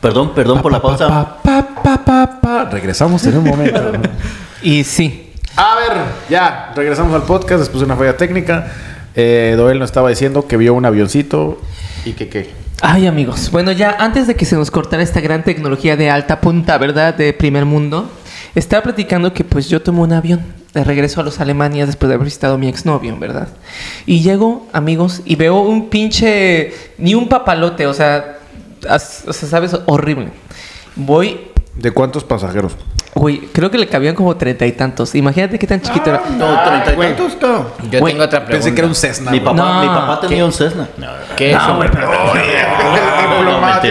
Perdón, perdón por la pausa. Pa, pa, pa, pa, pa. Regresamos en un momento. Y sí. A ver, ya, regresamos al podcast después de una falla técnica. Eh, Doel nos estaba diciendo que vio un avioncito y que qué. Ay, amigos. Bueno, ya antes de que se nos cortara esta gran tecnología de alta punta, ¿verdad? De primer mundo, estaba platicando que pues yo tomé un avión de regreso a los Alemania después de haber visitado a mi exnovio, ¿verdad? Y llego, amigos, y veo un pinche. ni un papalote, o sea, as- o sea, ¿sabes? Horrible. Voy. ¿De cuántos pasajeros? Güey, creo que le cabían como treinta y tantos. Imagínate qué tan chiquito era. No, treinta y tantos, no. Yo Güey, tengo otra pregunta. Pensé que era un Cessna. Mi papá, No, mi papá tenía ¿qué? un Cessna. No, ¿Qué es no, mentira,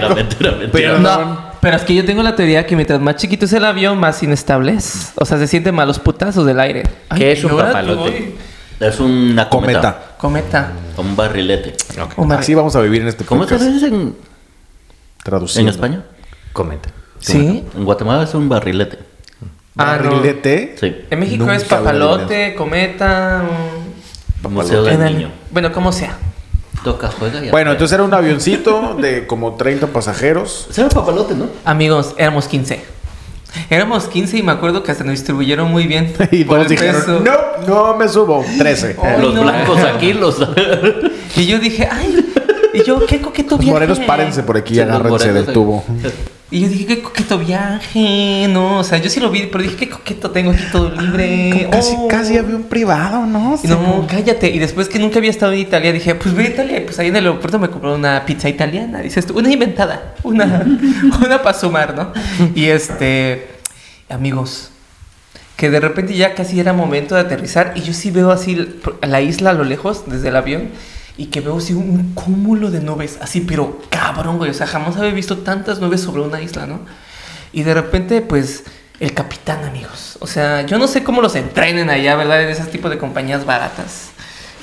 mentira, mentira. No, Pero es que yo tengo la teoría que mientras más chiquito es el avión, más inestable es. O sea, se sienten mal los putazos del aire. ¿Qué es un papalote? Es una cometa. Cometa. Cometa. Un barrilete. Un bar- Así vamos a vivir en este ¿Cómo se podcast. dice en, Traducido. en España? Comenta. ¿Sí? En Guatemala es un barrilete. Ah, no. Barrilete. Sí. En México Nunca es lo papalote, cometa. un- Museo del en el- niño. Bueno, como sea. Toca, juega y Bueno, entonces era un avioncito de como 30 pasajeros. Ese era papalote, ¿no? Amigos, éramos 15. Éramos 15 y me acuerdo que hasta nos distribuyeron muy bien. Y por todos el dijeron, peso. no, no me subo. 13. Ay, los no. blancos aquí, los. Y yo dije, ay, y yo, qué coqueto Los viaje. morenos, párense por aquí y agárrense del tubo. Y yo dije, qué coqueto viaje, no, o sea, yo sí lo vi, pero dije, qué coqueto tengo aquí todo libre. Casi, Oh. casi había un privado, ¿no? Y No, cállate. Y después que nunca había estado en Italia, dije, pues voy a Italia. Y pues ahí en el aeropuerto me compré una pizza italiana. Dices tú, una inventada. Una, una para sumar, ¿no? Y este, amigos, que de repente ya casi era momento de aterrizar. Y yo sí veo así la isla a lo lejos, desde el avión. Y que veo así un cúmulo de nubes, así, pero cabrón, güey. O sea, jamás había visto tantas nubes sobre una isla, ¿no? Y de repente, pues, el capitán, amigos. O sea, yo no sé cómo los entrenen allá, ¿verdad? En ese tipo de compañías baratas.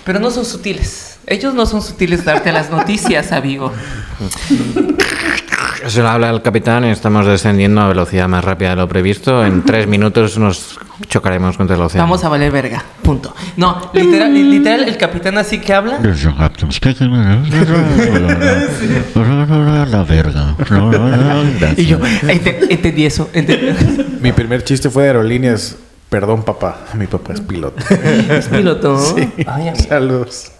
Pero no son sutiles. Ellos no son sutiles darte las noticias, amigo. Eso habla el capitán y estamos descendiendo a velocidad más rápida de lo previsto. En tres minutos nos chocaremos contra el océano. Vamos a valer verga. Punto. No, literal, literal el capitán así que habla. La verga. Y yo, ente- entendí eso. entendí. Mi primer chiste fue de aerolíneas. Perdón, papá. Mi papá es piloto. Es piloto. Ay. Saludos.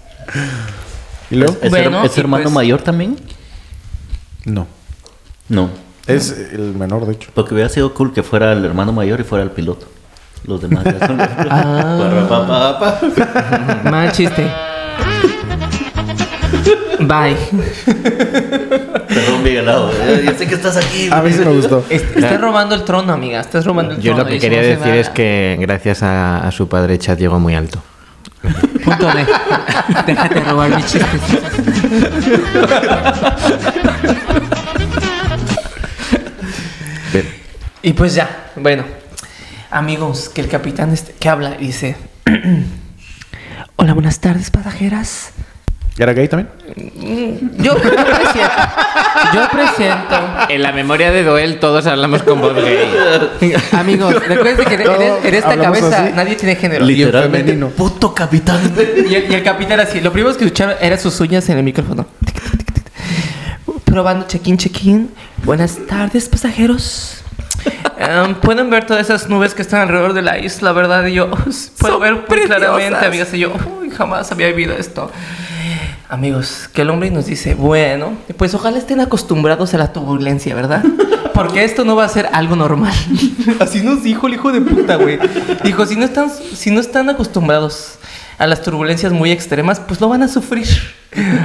¿Y luego? ¿Es, Bueno, es y hermano pues- mayor también? No. No. Es el menor, de hecho. Porque hubiera sido cool que fuera el hermano mayor y fuera el piloto. Los demás ya son. Ah. Pa, pa. Mal chiste. Bye. Perdón, Miguelado. eh, Ya sé que estás aquí. A mí sí me gustó. Est- Estás robando el trono, amiga. Estás robando el Yo trono. lo que quería decir va. es que gracias a, a su padre Chad llegó muy alto. Punto de. Déjate robar mis chistes. Y pues ya, bueno. Amigos, que el capitán este, que habla y dice... Hola, buenas tardes, pasajeras. ¿Era gay también? Yo, yo presiento. Yo presiento. En la memoria de Doel todos hablamos con voz gay. Amigos, recuerden que en, en- en esta cabeza así. nadie tiene género. Li- Literalmente. femenino. Puto capitán. Y el, y el capitán así, lo primero que escucharon eran sus uñas en el micrófono. Probando check-in, check-in. Buenas tardes, pasajeros. Em, Pueden ver todas esas nubes que están alrededor de la isla, ¿verdad? Y yo puedo ver muy claramente, amigas. Y yo, uy, jamás había vivido esto. Amigos, que el hombre nos dice, bueno, pues ojalá estén acostumbrados a la turbulencia, ¿verdad? Porque esto no va a ser algo normal. Así nos dijo el hijo de puta, güey. Dijo, si no están, si no están acostumbrados a las turbulencias muy extremas, pues lo van a sufrir.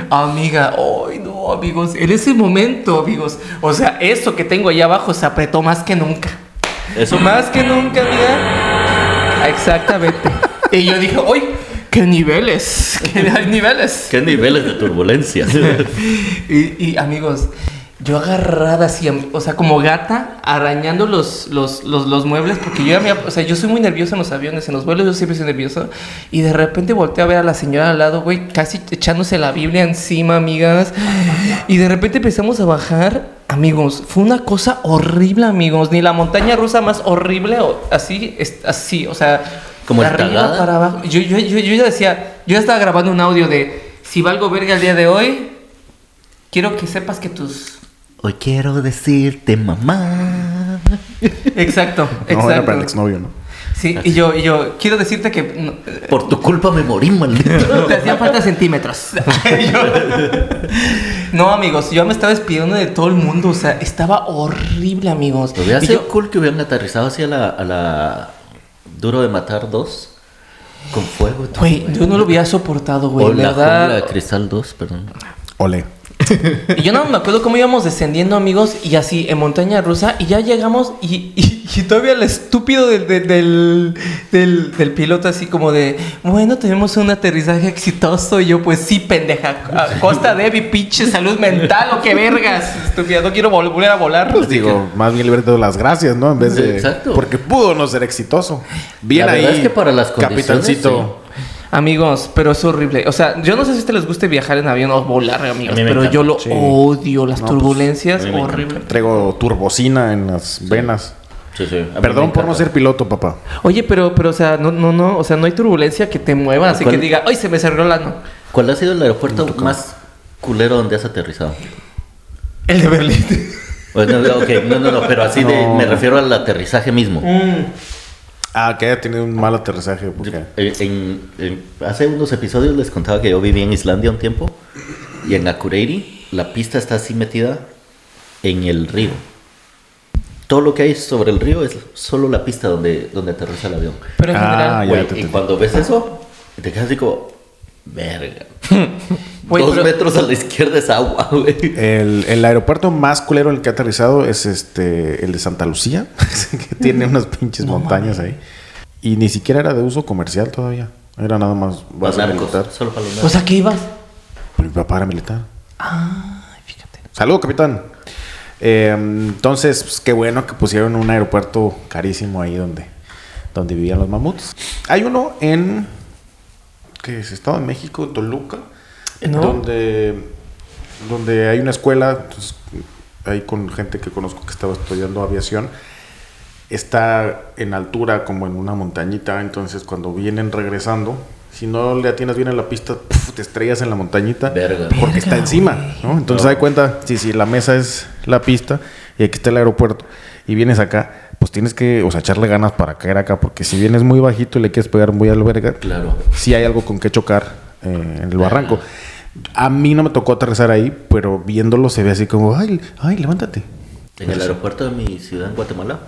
Amiga, ay no, amigos, en ese momento, amigos, o sea, eso que tengo ahí abajo se apretó más que nunca. Eso Más que nunca, amiga. Exactamente. Y yo dije, uy, qué niveles, hay niveles. ¿Qué niveles de turbulencia? Y, y, amigos, yo agarrada así, o sea, como gata, arañando los, los, los, los muebles, porque yo ya me, o sea, yo soy muy nervioso en los aviones, en los vuelos yo siempre soy nervioso, y de repente volteé a ver a la señora al lado, güey, casi echándose la Biblia encima, amigas, y de repente empezamos a bajar, amigos, fue una cosa horrible, amigos, ni la montaña rusa más horrible, o así, es- así, o sea, Como de arriba cagada. para abajo. Yo, yo, yo, yo ya decía, yo ya estaba grabando un audio de, si valgo verga el día de hoy, quiero que sepas que tus... Hoy quiero decirte, mamá. Exacto, No, era exacto. para el exnovio, ¿no? Sí, y yo, y yo quiero decirte que no, eh, Por tu culpa me morí, maldito. te hacían falta centímetros. Yo- no, amigos, yo me estaba despidiendo de todo el mundo, o sea, estaba horrible, amigos. Hubiera Y sido yo- cool que hubieran aterrizado así a la, a la Duro de Matar 2 con fuego. Güey, yo no lo hubiera soportado, güey, O la ¿verdad? jungla de Cristal 2, perdón. Ole. Y yo no me acuerdo cómo íbamos descendiendo, amigos, y así en montaña rusa, y ya llegamos, y, y- y todavía el estúpido del, del, del, del- del piloto, así como de, bueno, tenemos un aterrizaje exitoso. Y yo, pues sí, pendeja, a costa de mi pinche salud mental, o qué vergas, estúpida, no quiero volver a volar. Pues digo, más bien le hubiera dado las gracias, ¿no? En vez de. Exacto. Porque pudo no ser exitoso. Bien La ahí. verdad es que para las condiciones, Capitancito. Amigos, pero es horrible. O sea, yo no sé si a ustedes les guste viajar en avión o volar, amigos, pero encanta. yo lo Sí. odio, las No, pues, turbulencias, encanta. horrible. Traigo turbocina en las venas. Sí, sí. Perdón por no ser piloto, papá. Oye, pero, pero, o sea, no, no, no, o sea, no hay turbulencia que te mueva, así que diga, ¡ay, se me cerró el ano! ¿Cuál ha sido el aeropuerto más culero donde has aterrizado? El de Berlín. Bueno, no, ok, no, no, no, pero así de, No. me refiero al aterrizaje mismo. Ah, que haya tenido un mal aterrizaje. Porque... Eh, en- en- hace unos episodios les contaba que yo viví en Islandia un tiempo y en Akureyri la pista está así metida en el río. Todo lo que hay sobre el río es solo la pista donde, donde aterriza el avión. Pero en Ah, general, ya Güey, te y cuando ves eso, te quedas así como, verga. Dos pero- metros a la izquierda es agua, güey. El, el aeropuerto más culero en el que ha aterrizado es este el de Santa Lucía, que tiene unas pinches montañas ahí. Y ni siquiera era de uso comercial todavía. Era nada más Los base narcos, militar. solo para los o narcos. sea, ¿qué ibas? Mi papá era militar. Ay, fíjate. Salud, capitán. Eh, entonces, pues, qué bueno que pusieron un aeropuerto carísimo ahí donde, donde vivían los mamuts. Hay uno en que es Estado de México, Toluca, ¿No? donde, donde hay una escuela, entonces, ahí con gente que conozco que estaba estudiando aviación. Está en altura como en una montañita, entonces cuando vienen regresando, si no le atiendes bien a la pista, ¡puf! te estrellas en la montañita Verga. porque está encima. Entonces No. hay cuenta, si, si la mesa es la pista y aquí está el aeropuerto y vienes acá, pues tienes que, o sea, echarle ganas para caer acá, porque si vienes muy bajito y le quieres pegar muy al verga, Claro. sí hay algo con que chocar eh, en el barranco. A mí no me tocó aterrizar ahí, pero viéndolo se ve así como, ay, ay, levántate. En el aeropuerto de mi ciudad en Guatemala,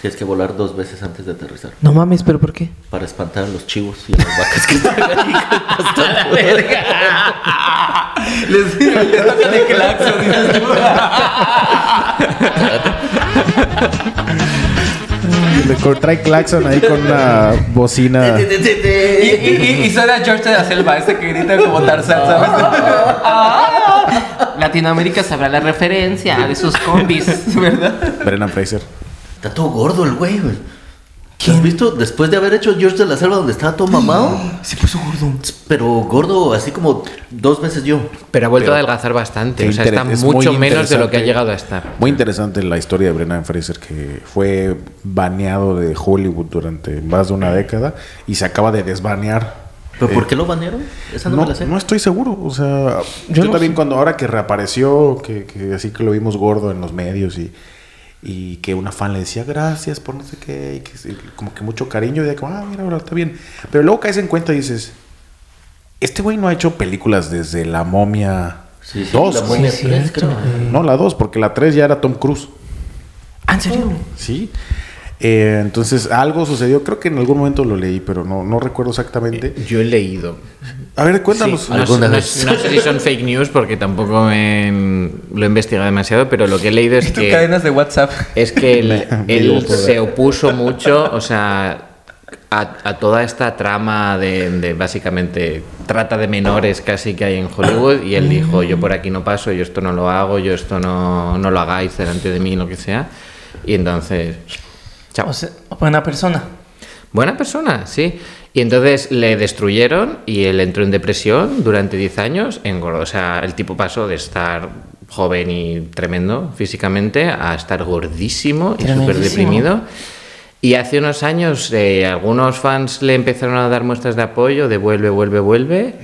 tienes que volar dos veces antes de aterrizar. No mames, ¿pero por qué? Para espantar a los chivos y a las vacas que están ahí. les, les tocan el claxon. trae claxon ahí con una bocina. y, y, y, y suena George de la Selva, ese que grita como Tarzán, ¿sabes? Latinoamérica sabrá la referencia de sus combis, ¿verdad? Brennan Fraser. Está todo gordo el güey, güey. ¿Has visto después de haber hecho George de la Selva donde estaba todo mamado? Se puso gordo. Pero gordo, así como dos veces yo. Pero ha vuelto a adelgazar bastante. O sea, está es mucho menos de lo que ha llegado a estar. Muy interesante la historia de Brennan Fraser, que fue baneado de Hollywood durante más de una década y se acaba de desbanear. ¿Pero Eh, por qué lo banearon? Esa no, No, me la sé. no estoy seguro. O sea, yo, no también sé. cuando ahora que reapareció, que, que así que lo vimos gordo en los medios y, y que una fan le decía gracias por no sé qué, y que como que mucho cariño, y de que, ah, mira, ahora está bien. Pero luego caes en cuenta y dices, este güey no ha hecho películas desde La Momia Sí, sí, 2. la güey. momia Sí, 3, cierto, creo. güey. No, la 2, porque la 3 ya era Tom Cruise. ¿Ah, ¿En serio? Sí. Eh, entonces, algo sucedió, creo que en algún momento lo leí, pero no, no recuerdo exactamente. Yo he leído. A ver, cuéntanos. Sí, no, alguna no- vez. no sé si son fake news porque tampoco me- lo he investigado demasiado, pero lo que he leído es que cadenas de WhatsApp. es que él, Me él se opuso mucho, o sea, a, a toda esta trama de, de básicamente trata de menores casi que hay en Hollywood y él dijo, yo por aquí no paso, yo esto no lo hago, yo esto no, no lo hagáis delante de mí, lo que sea. Y entonces, chao. O sea, buena persona. Buena persona, sí. Y entonces le destruyeron y él entró en depresión durante 10 años. engordó. O sea, el tipo pasó de estar joven y tremendo físicamente a estar gordísimo y súper deprimido. Y hace unos años eh, algunos fans le empezaron a dar muestras de apoyo, de vuelve, vuelve, vuelve,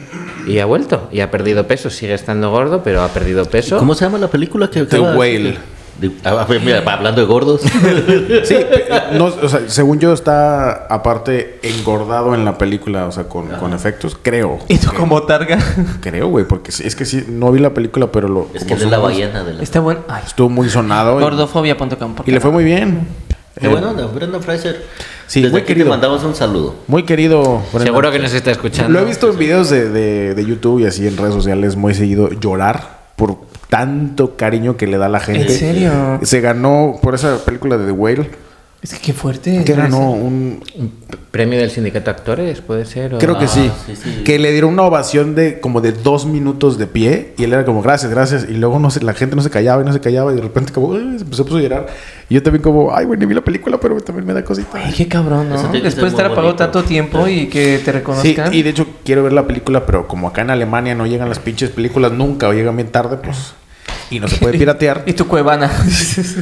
y ha vuelto. Y ha perdido peso, sigue estando gordo, pero ha perdido peso. ¿Cómo se llama la película que The Whale. Ah, mira, hablando de gordos. Sí, pe- no, o sea, según yo está aparte engordado en la película, o sea, con, con efectos, creo. Y tú como targa. Creo, güey, porque sí- es que sí, no vi la película, pero lo... es que es la ballena de la... Está bueno. Ay, Estuvo muy sonado. gordofobia.com. Y, le fue muy bien. Qué Eh, bueno, no, Brendan Fraser. Sí, Desde muy aquí querido. te mandamos un saludo. Muy querido. Seguro que nos está escuchando. Lo he visto en videos de, de- de YouTube y así en redes sociales muy seguido llorar por tanto cariño que le da la gente. ¿En serio? Se ganó por esa película de The Whale, Es que qué fuerte. que ¿no? ganó un... ¿Premio del sindicato de actores puede ser? o- Creo que Ah, sí, sí, sí. Que le dieron una ovación de como de dos minutos de pie y él era como gracias, gracias. Y luego no sé, la gente no se callaba y no se callaba y de repente como se puso a llorar. Y yo también como, ay, güey, ni vi la película, pero también me da cosita. Ay, qué cabrón, ¿no? Después de estar apagado bonito. tanto tiempo Sí. y que te Sí, reconozcan. y de hecho quiero ver la película, pero como acá en Alemania no llegan las pinches películas nunca o llegan bien tarde, pues... Y no se puede piratear. Y tu cuevana.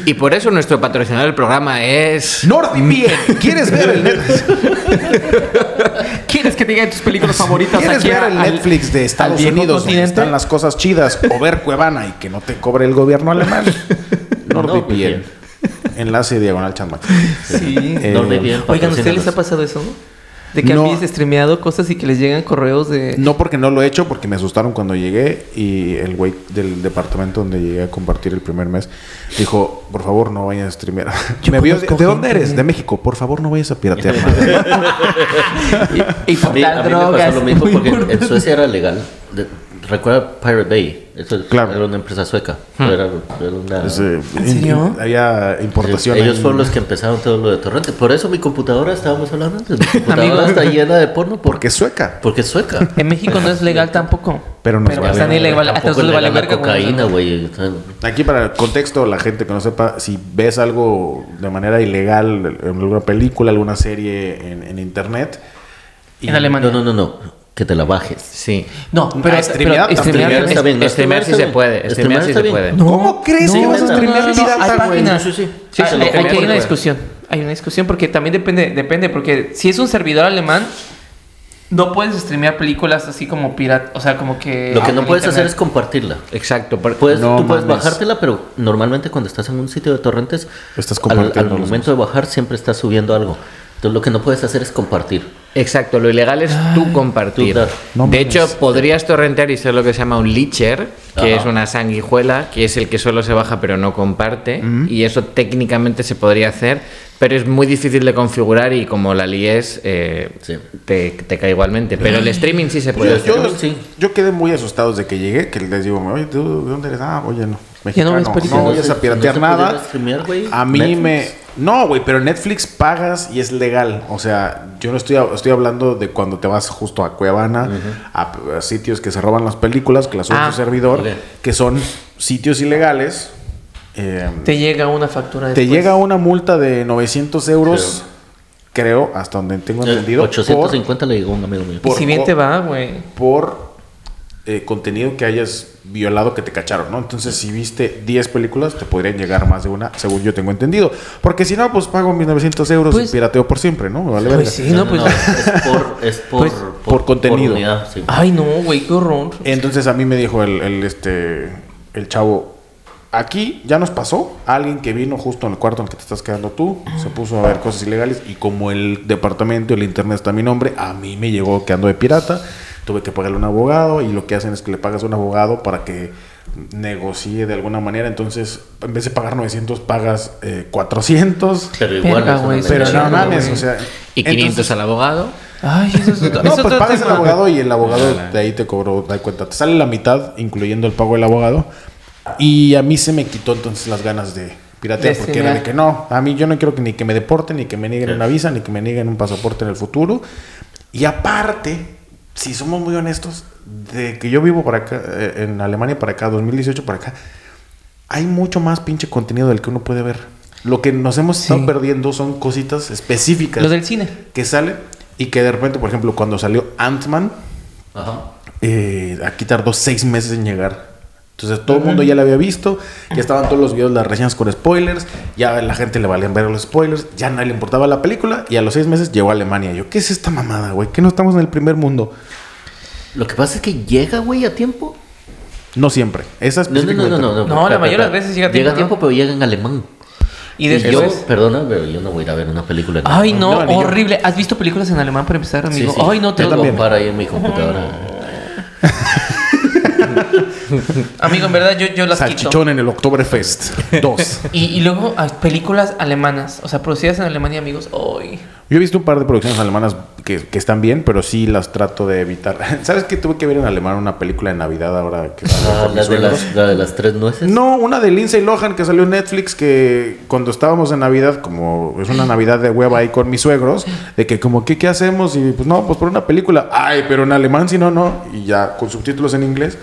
Y por eso nuestro patrocinador del programa es... NordVPN, ¿quieres ver el, Net- ¿Quieres que te diga tus películas favoritas ¿quieres aquí ver el al- Netflix de Estados Unidos donde están las cosas chidas o ver Cuevana y que no te cobre el gobierno alemán? NordVPN. Enlace diagonal Chanmax. Sí. Eh, NordVPN, Oigan, ¿a ustedes patrocínanos. les ha pasado eso? De que No. han streameado cosas y que les llegan correos de... No porque no lo he hecho, porque me asustaron cuando llegué y el güey del departamento donde llegué a compartir el primer mes dijo, por favor no vayas a streamear. Yo me vio, ¿de, dónde eres? De México. Por favor no vayas a piratear y, y A mí, a mí me pasó lo mismo porque en. Suecia era legal. De- recuerda Pirate Bay. Eso Claro. era una empresa sueca. Era, era una... Es, eh, ¿En serio? in- había importación. Ellos fueron los que empezaron todo lo de torrente. Por eso mi computadora, estábamos hablando antes, mi computadora está llena de porno porque, Porque es sueca. porque es sueca. En México no es legal tampoco. Pero no es legal. están ilegal. Hasta es legal la cocaína, güey. Aquí para el contexto, la gente que no sepa, si ves algo de manera ilegal, en alguna película, alguna serie en, en internet... y- En Alemania. No, no, no, no. Que te la bajes. Sí. No, pero... Ah, streamear pero también. streamear está bien. no, streamear sí se puede, streamear sí se puede. No, ¿Cómo crees que vas a streamear pirata, Hay páginas. Sí, sí, sí. Sí, Ah, hay- aquí una discusión. Hay una discusión porque también depende, depende, porque si es un servidor alemán, no puedes streamear películas así como pirata, o sea, como que... Lo que no puedes hacer es compartirla. Exacto. Puedes, No tú puedes mames. bajártela, pero normalmente cuando estás en un sitio de torrentes, Estás al, compartiendo al momento de bajar siempre estás subiendo algo. Entonces lo que no puedes hacer es compartir. Exacto, lo ilegal es tú compartir. Tú dar. No de hecho, podrías torrentear y ser lo que se llama un leecher, que Ajá. es una sanguijuela, que es el que solo se baja pero no comparte. Y eso técnicamente se podría hacer, pero es muy difícil de configurar y como la lies, eh, Sí. te, te cae igualmente. Pero el streaming sí se puede Yo, hacer. yo, Sí. yo quedé muy asustado desde que llegué, que les digo, oye, ¿tú de dónde eres? Ah, oye, no, mexicano. ves No, películas. vayas Si a no piratear nada. streamear, A mí Netflix. me... No, güey, pero Netflix pagas y es legal. O sea, yo no estoy, estoy hablando de cuando te vas justo a Cuevana, a, a sitios que se roban las películas, que las sube Ah, su servidor, que son sitios ilegales. Eh, Te llega una factura te después. llega una multa de 900 euros, creo, hasta donde tengo Eh, entendido. 850 le llegó un amigo mío. Y si bien por- te va, güey. por eh, contenido que hayas violado que te cacharon, ¿no? Entonces, si viste 10 películas, te podrían llegar más de una, según yo tengo entendido. Porque si no, pues pago mis 900 euros Pues- y pirateo por siempre, ¿no? Me vale Pues verga. sí, no, pues... es por, es por, Pues, por contenido. unidad, sí. Ay, no, güey, qué horror. Entonces, a mí me dijo el, el, este, el chavo, aquí ya nos pasó, alguien que vino justo en el cuarto en el que te estás quedando tú, se puso a ver cosas ilegales y como el departamento, el internet está a mi nombre, a mí me llegó que ando de pirata, tuve que pagarle un abogado y lo que hacen es que le pagas a un abogado para que negocie de alguna manera, entonces en vez de pagar 900 pagas eh, 400, Pero igual. Güey, manera pero no mames, o sea... Y 500 entonces- al abogado. Ay, eso es... no, es pues otro pagas al abogado y el abogado de ahí te cobró, da cuenta. Te sale la mitad, incluyendo el pago del abogado. Y a mí se me quitó entonces las ganas de piratear, De porque era de que no, a mí yo no quiero que ni que me deporten, ni que me nieguen una visa, ni que me nieguen un pasaporte en el futuro. Y aparte, si somos muy honestos, de que yo vivo por acá, eh, en Alemania para acá, 2018 para acá, hay mucho más pinche contenido del que uno puede ver. Lo que nos hemos estado Sí. perdiendo son cositas específicas Lo del cine. que salen y que de repente, por ejemplo, cuando salió Ant-Man, Ajá. eh, aquí tardó seis meses en llegar. Entonces todo el mundo ya la había visto, ya estaban todos los videos, las reseñas con spoilers, ya a la gente le valían ver los spoilers, ya nadie le importaba la película y a los seis meses llegó a Alemania. Yo, ¿qué es esta mamada, güey? ¿Que no estamos en el primer mundo? Lo que pasa es que llega, güey, a tiempo. No siempre. Esa No, no, no, no, no. No, la mayoría de las veces llega a Llega tiempo, a tiempo, ¿no? pero llega en alemán. Y Y yo, perdona, pero yo no voy a ir a ver una película en Ay, alemán. no, No, yo. horrible. ¿Has visto películas en alemán para empezar, amigo? sí. Ay, no, te Yo lo. Para ahí en mi computadora. Amigo, en verdad, yo, yo las quito. Salchichón en el Oktoberfest 2. Y, y luego hay películas alemanas, o sea, producidas en Alemania, amigos. Ay, Yo he visto un par de producciones alemanas que, que están bien, pero sí las trato de evitar. ¿Sabes que tuve que ver en alemán una película de Navidad ahora que Ah, de las, la de las tres nueces. No, una de Lindsay Lohan que salió en Netflix que cuando estábamos en Navidad, como es una Navidad de hueva ahí con mis suegros, de que como, ¿qué, qué hacemos? Y pues no, pues por una película. Ay, pero en alemán si no, no. Y ya con subtítulos en inglés.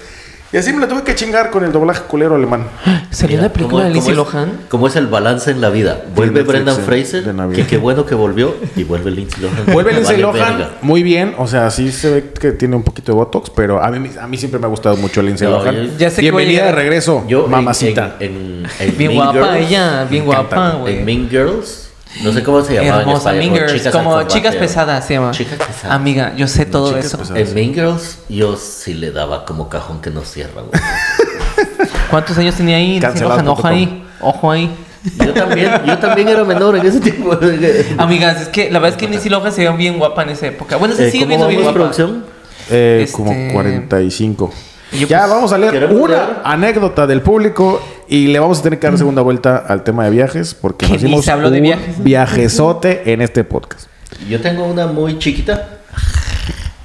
Y así me la tuve que chingar con el doblaje culero alemán. Salió una película ¿cómo- de Lindsay Lohan. ¿Cómo es el balance en la vida? Vuelve Netflix, Brendan Fraser, que qué bueno que volvió, y vuelve Lindsay Lohan. Vuelve Lindsay Vale Lohan verga. muy bien, o sea, sí se ve que tiene un poquito de botox, pero a mí, a mí siempre me ha gustado mucho Lindsay No, Lohan. yo- Ya sé que voy a Bienvenida de regreso, Yo mamacita. En, en- en Bien Mean guapa Girls, ella, bien guapa, güey. En Mean Girls, no sé cómo se llamaba en Hermosa, Girls, Chicas al como combate, chicas pesadas se llama. Chicas pesadas. Amiga, yo sé todo Chicas eso. pesadas. En Mean Girls, yo sí le daba como cajón que no cierra, güey. ¿Cuántos años tenía ahí? Lohan? Ojo ahí, ojo ahí. Yo también, yo también era menor en ese tiempo. Amigas, es que la verdad es que Lindsay Lohan se veía bien guapa en esa época. Bueno, se Eh, sigue ¿Cómo viendo bien guapa. producción? Eh, Este- Como 45. Yo, ya pues, vamos a leer ¿queremos una leer? anécdota del público y le vamos a tener que dar segunda vuelta al tema de viajes porque Que nos hicimos habló de un viajes. viajezote en este podcast. Yo tengo una muy chiquita.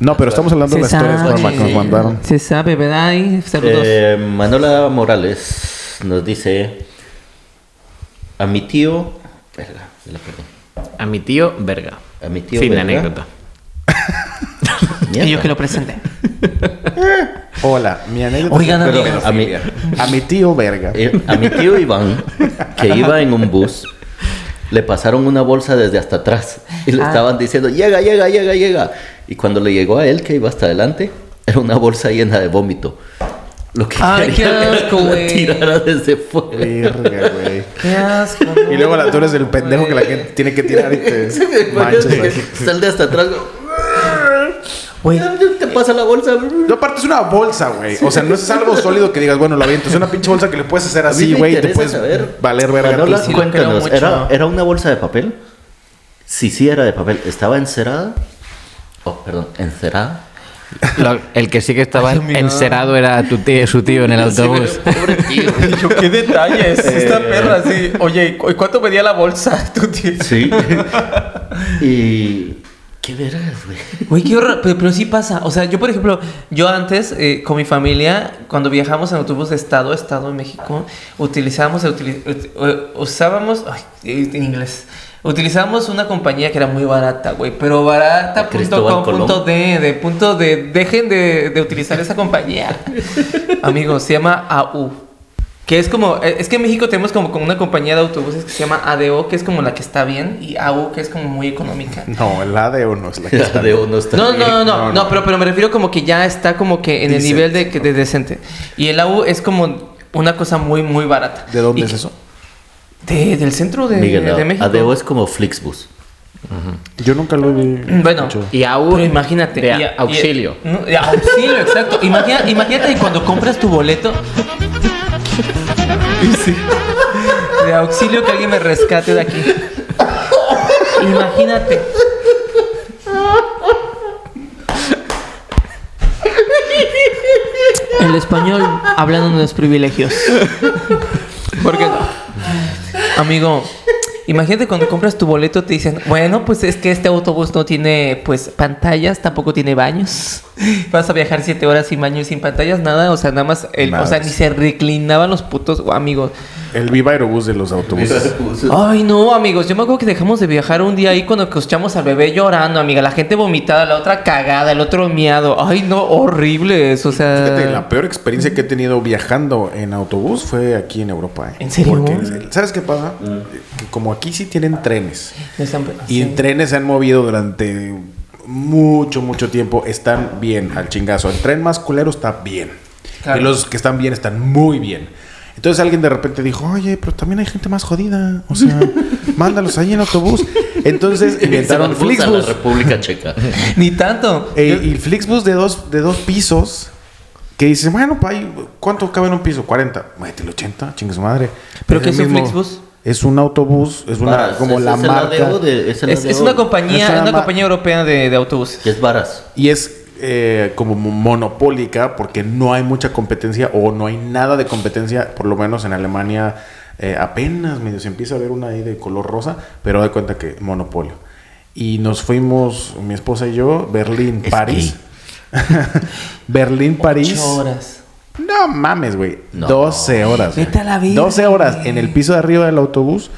No, pero estamos hablando de las historias sabe. Que nos mandaron. Se sabe, ¿verdad? Saludos. Eh, Manola Morales nos dice: A mi tío. Verga, la perdí. A mi tío, verga. A mi tío. fin de verga. anécdota. Mierda. y yo que lo presente. Hola, mi anécdota. Oigan, es- amigos. a mi, a mi tío verga. eh, a mi tío Iván, que iba en un bus, le pasaron una bolsa desde hasta atrás y le Ah. estaban diciendo: Llega, llega, llega, llega. Y cuando le llegó a él, que iba hasta adelante, era una bolsa llena de vómito. Lo que Ay, qué asco, güey. tirara desde fuera. Verga, güey. Qué asco. Y luego la, tú eres el pendejo que la gente tiene que tirar y te manchas. Sal de hasta atrás. Güey, Te pasa la bolsa. No, aparte es una bolsa, güey. O sea, no es algo sólido que digas, bueno, lo aviento. Es una pinche bolsa que le puedes hacer así, güey. y Te puedes saber. valer verga. Tú. sí cuéntanos, mucho. ¿era, ¿era una bolsa de papel? Sí, sí era de papel. ¿Estaba encerada? Oh, perdón, encerada. Lo- el que sí que estaba Ay, encerado era tu tío, su tío en el autobús. Pobre tío. yo qué detalles. Esta perra así. Oye, ¿y cuánto medía la bolsa? Tu tío? Sí. y. Qué vergas, güey. Güey, qué horror, pero, pero sí pasa. O sea, yo, por ejemplo, yo antes, eh, con mi familia, cuando viajamos en autobús de estado a estado en México, utilizábamos, usábamos, ay, en inglés, utilizábamos una compañía que era muy barata, güey, pero barata, punto Cristóbal com, Colón. punto de, de punto de, dejen de, de utilizar esa compañía. Amigos, se llama AU. Que es como, eh, es que en México tenemos como, como una compañía de autobuses que se llama ADO, que es como la que está bien, y AU, que es como muy económica. No, el ADO no es la que está. de uno está No, bien. no, no, no, No, no, no. pero, pero me refiero como que ya está como que en el nivel de, que- de decente. Y el AU es como una cosa muy, muy barata. ¿De dónde Y es que- eso? De, del centro de, Miguel, de México. ADO es como Flixbus. Yo nunca lo vi. Bueno, escuchado. Y AU pero imagínate. de y- y- auxilio. no, de auxilio, exacto. Imagina- imagínate cuando compras tu boleto. Sí. De auxilio que alguien me rescate de aquí. Imagínate. El español hablando de los privilegios. ¿Por qué no? Amigo, imagínate cuando compras tu boleto te dicen, bueno, pues es que este autobús no tiene pues pantallas, tampoco tiene baños. Vas a viajar siete horas sin baño y sin pantallas, nada, o sea, nada más, el, o sea, ni se reclinaban los putos amigos. El Viva Aerobús de los autobuses. Ay, no, amigos. Yo me acuerdo que dejamos de viajar un día ahí cuando escuchamos al bebé llorando, amiga. La gente vomitada, la otra cagada, el otro miado. Ay, no, horrible eso. O sea. Fíjate, la peor experiencia que he tenido viajando en autobús fue aquí en Europa. ¿eh? ¿En serio? Porque, ¿sabes qué pasa? Que como aquí sí tienen trenes. están- Y sí. en trenes se han movido durante mucho, mucho tiempo. Están bien al chingazo. El tren más culero está bien. Claro. Y los que están bien están muy bien. Entonces alguien de repente dijo, oye, pero también hay gente más jodida. O sea, mándalos ahí en autobús. Entonces inventaron a la Flixbus. República Checa. Ni tanto. Eh, y Flixbus de dos, de dos pisos. Que dice, bueno, pa, ahí, ¿cuánto cabe en un piso? 40. Métele 80, chingue su madre. ¿Pero Es qué el es un Flixbus? Es un autobús, es una, Varas, como es- la es el marca. De- es el Es, una compañía, Es una compañía europea de, de autobuses. Que es varas. Y es eh, como monopólica porque no hay mucha competencia o no hay nada de competencia, por lo menos en Alemania eh, apenas medio se empieza a ver una ahí de color rosa, pero da cuenta que monopolio. y nos fuimos, mi esposa y yo, Berlín, Es París. Berlín, París. Ocho horas. No mames, güey. No. 12 horas. Vete a la vida, 12 horas en el piso de arriba del autobús.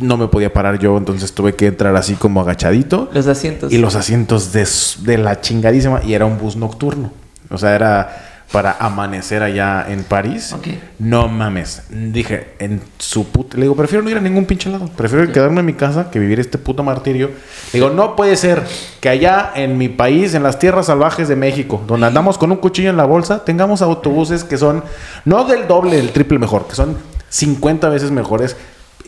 No me podía parar yo, entonces tuve que entrar así como agachadito. Los asientos. Y los asientos de, la chingadísima. Y era un bus nocturno. O sea, era para amanecer allá en París. Ok. No mames. Dije, en su puta. Le digo, prefiero no ir a ningún pinche lado. Prefiero quedarme en mi casa que vivir este puto martirio. Digo, no puede ser que allá en mi país, en las tierras salvajes de México, donde andamos con un cuchillo en la bolsa, tengamos autobuses que son no del doble, del triple mejor, que son 50 veces mejores.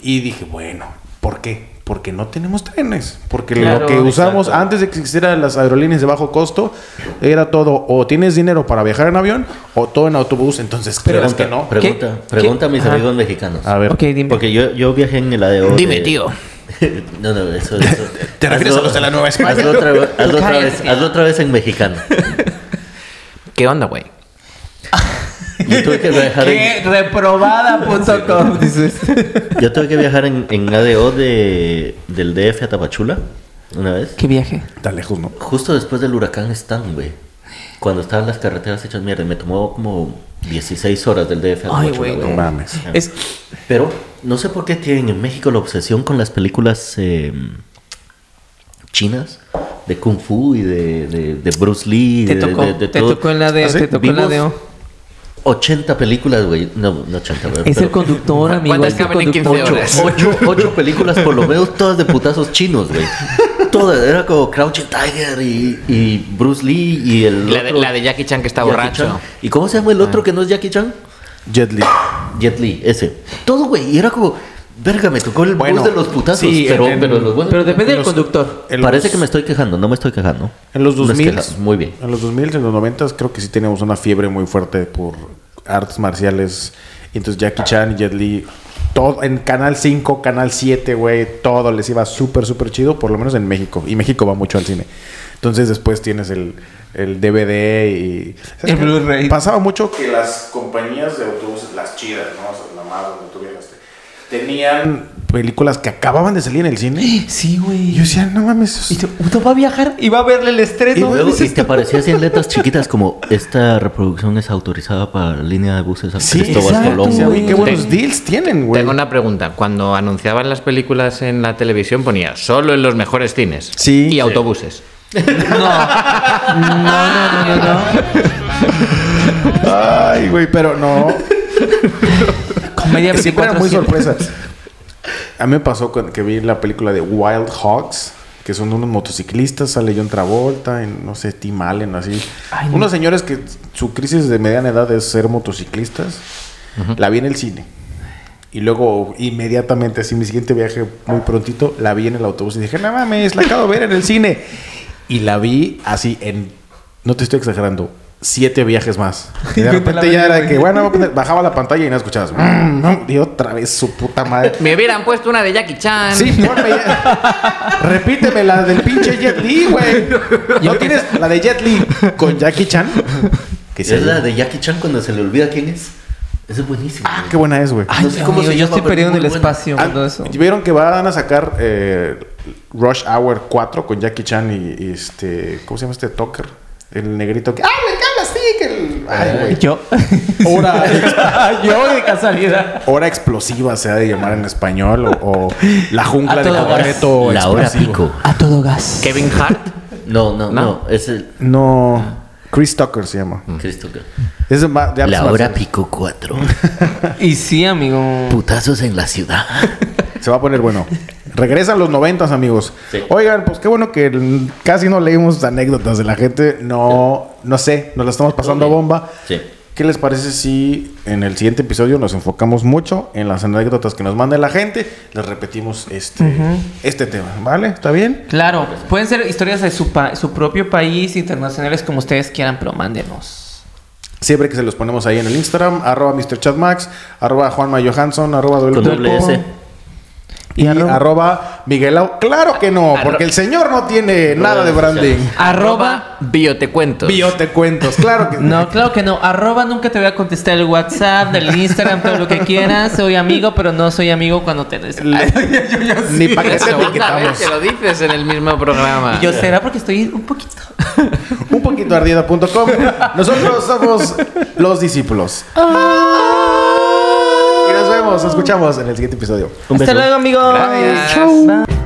Y dije, bueno, ¿por qué? Porque no tenemos trenes. Porque Claro, lo que usamos exacto. antes de que existieran las aerolíneas de bajo costo era todo o tienes dinero para viajar en avión o todo en autobús. Entonces, ¿crees Pregunta, que no? pregunta, ¿Qué? pregunta a mis Ajá. amigos mexicanos. A ver. Dime. Porque yo, yo viajé en el ADO. Dime, de- tío. no, no, eso. eso ¿Te refieres hazlo- a los de la Nueva España? Hazlo otra, vez- hazlo otra vez, hazlo otra vez en mexicano. ¿Qué onda, güey? Yo tuve que viajar en, Reprobada.com, dices. yo tuve que viajar en, en ADO de, del DF a Tapachula una vez. ¿Qué viaje? Está lejos, ¿no? Justo después del huracán Stan, güey. Cuando estaban las carreteras hechas mierda. Me tomó como 16 horas del DF a Ay, Tapachula, güey, No mames. Es, Pero no sé por qué tienen en México la obsesión con las películas eh, chinas de Kung Fu y de, de, de Bruce Lee. te de, tocó, de- de te todo. tocó en la de, ¿Ah, te tocó en la de. 80 películas, güey. No, no 80, güey. Es pero el conductor, amigo. ¿Cuántas caben en 15 conductor. horas? ocho, ocho películas por lo menos, todas de putazos chinos, güey. Todas. Era como Crouching Tiger y, y Bruce Lee y el. La de, otro- la de Jackie Chan que está Jackie borracho. Chan. ¿Y cómo se llama el otro que no es Jackie Chan? Jet Li. Jet Li, ese. Todo, güey. Y era como, verga, me tocó el Bueno, bus de los putazos. sí, pero, en- pero los buenos. Pero depende del conductor. Parece que me estoy quejando, no me estoy quejando. En los No es 2000, queja, muy bien. En los 2000, en los 90 creo que sí teníamos una fiebre muy fuerte por artes marciales. Y entonces Jackie Chan y Jet Li, todo en Canal 5, Canal 7, güey, todo les iba súper, súper chido, por lo menos en México. Y México va mucho al cine. Entonces después tienes el, el DVD y... Pasaba mucho que las compañías de autobuses, las chidas, ¿no? O sea, la más tenían películas que acababan de salir en el cine. Sí, güey. yo decía, no mames, Y tú, ¿tú va a viajar y va a verle el estrés, Y ¿no? luego y te aparecía así en letras chiquitas como esta reproducción es autorizada para la línea de buses a Sí, Cristóbal exacto, Colón. Decía, güey. "Uy, qué buenos Ten- deals tienen, güey. Tengo una pregunta. Cuando anunciaban las películas en la televisión ponía solo en los mejores cines. Sí. Y Sí. autobuses. No. No, no, no, no, no. Ay, güey, pero no. Siempre eran 24 muy sorpresas. A mí me pasó que vi la película de Wild Hogs, que son unos motociclistas, sale John Travolta, en, no sé, Tim Allen, así. Ay, no. unos señores que su crisis de mediana edad es ser motociclistas. La vi en el cine. Y luego, inmediatamente, así, mi siguiente viaje, muy prontito, la vi en el autobús y dije, no mames, la acabo de ver en el cine. Y la vi así en, no te estoy exagerando, siete viajes más. Y de repente ya era de que, bueno, bajaba la pantalla y no escuchabas. "Mm, no", y otra vez su puta madre. Me hubieran puesto una de Jackie Chan. Sí, ponme ya. Repíteme la del pinche Jet Li, güey. ¿No tienes la de Jet Li con Jackie Chan? Que Es la de Jackie Chan cuando se le olvida quién es. Esa es buenísima. Ah, güey. qué buena es, güey. Ay, No sé cómo amigo, se yo llama, estoy perdido en el buena. espacio Ah, eso. Vieron que van a sacar eh, Rush Hour 4 con Jackie Chan y, y este. ¿Cómo se llama este Tucker? El negrito que. ¡Ah, me! Que el, ay, güey. Yo. Hora, yo de casualidad. hora explosiva se ha de llamar en español o, o la jungla de concreto La hora explosivo. pico. A todo gas. Kevin Hart. No, no, no, ¿No? Es el No, Chris Tucker se llama. Es de, ma- de artes La hora pico 4. Y sí, amigo. Putazos en la ciudad. Se va a poner bueno. Regresan los noventas, amigos. Sí. Oigan, pues qué bueno que casi no leímos anécdotas de la gente. No, no sé, nos la estamos pasando a bomba. Sí. ¿Qué les parece si en el siguiente episodio nos enfocamos mucho en las anécdotas que nos manda la gente? Les repetimos este, este tema, ¿vale? ¿Está bien? Claro, pueden ser historias de su, pa- su propio país, internacionales, como ustedes quieran, pero mándenos. Siempre que se los ponemos ahí en el Instagram, arroba MrChatMax, arroba Juanma Johansson, arroba Duelo Con doble Pulpo. S. Y, arroba, Miguelao. Claro que no, porque el señor no tiene nada de branding. Arroba. Biotecuentos. Biotecuentos, claro que No, claro que no. Arroba nunca te voy a contestar el WhatsApp, del Instagram, todo lo que quieras. Soy amigo, pero no soy amigo cuando te des. Ni para que Es te la segunda vez etiquetamos. que lo dices en el mismo programa. Y yo será porque estoy un poquito. Un poquito ardido.com. Nosotros somos los discípulos. Nos vemos, nos escuchamos en el siguiente episodio. Un Hasta beso. luego, amigos. Gracias. Chau. Bye.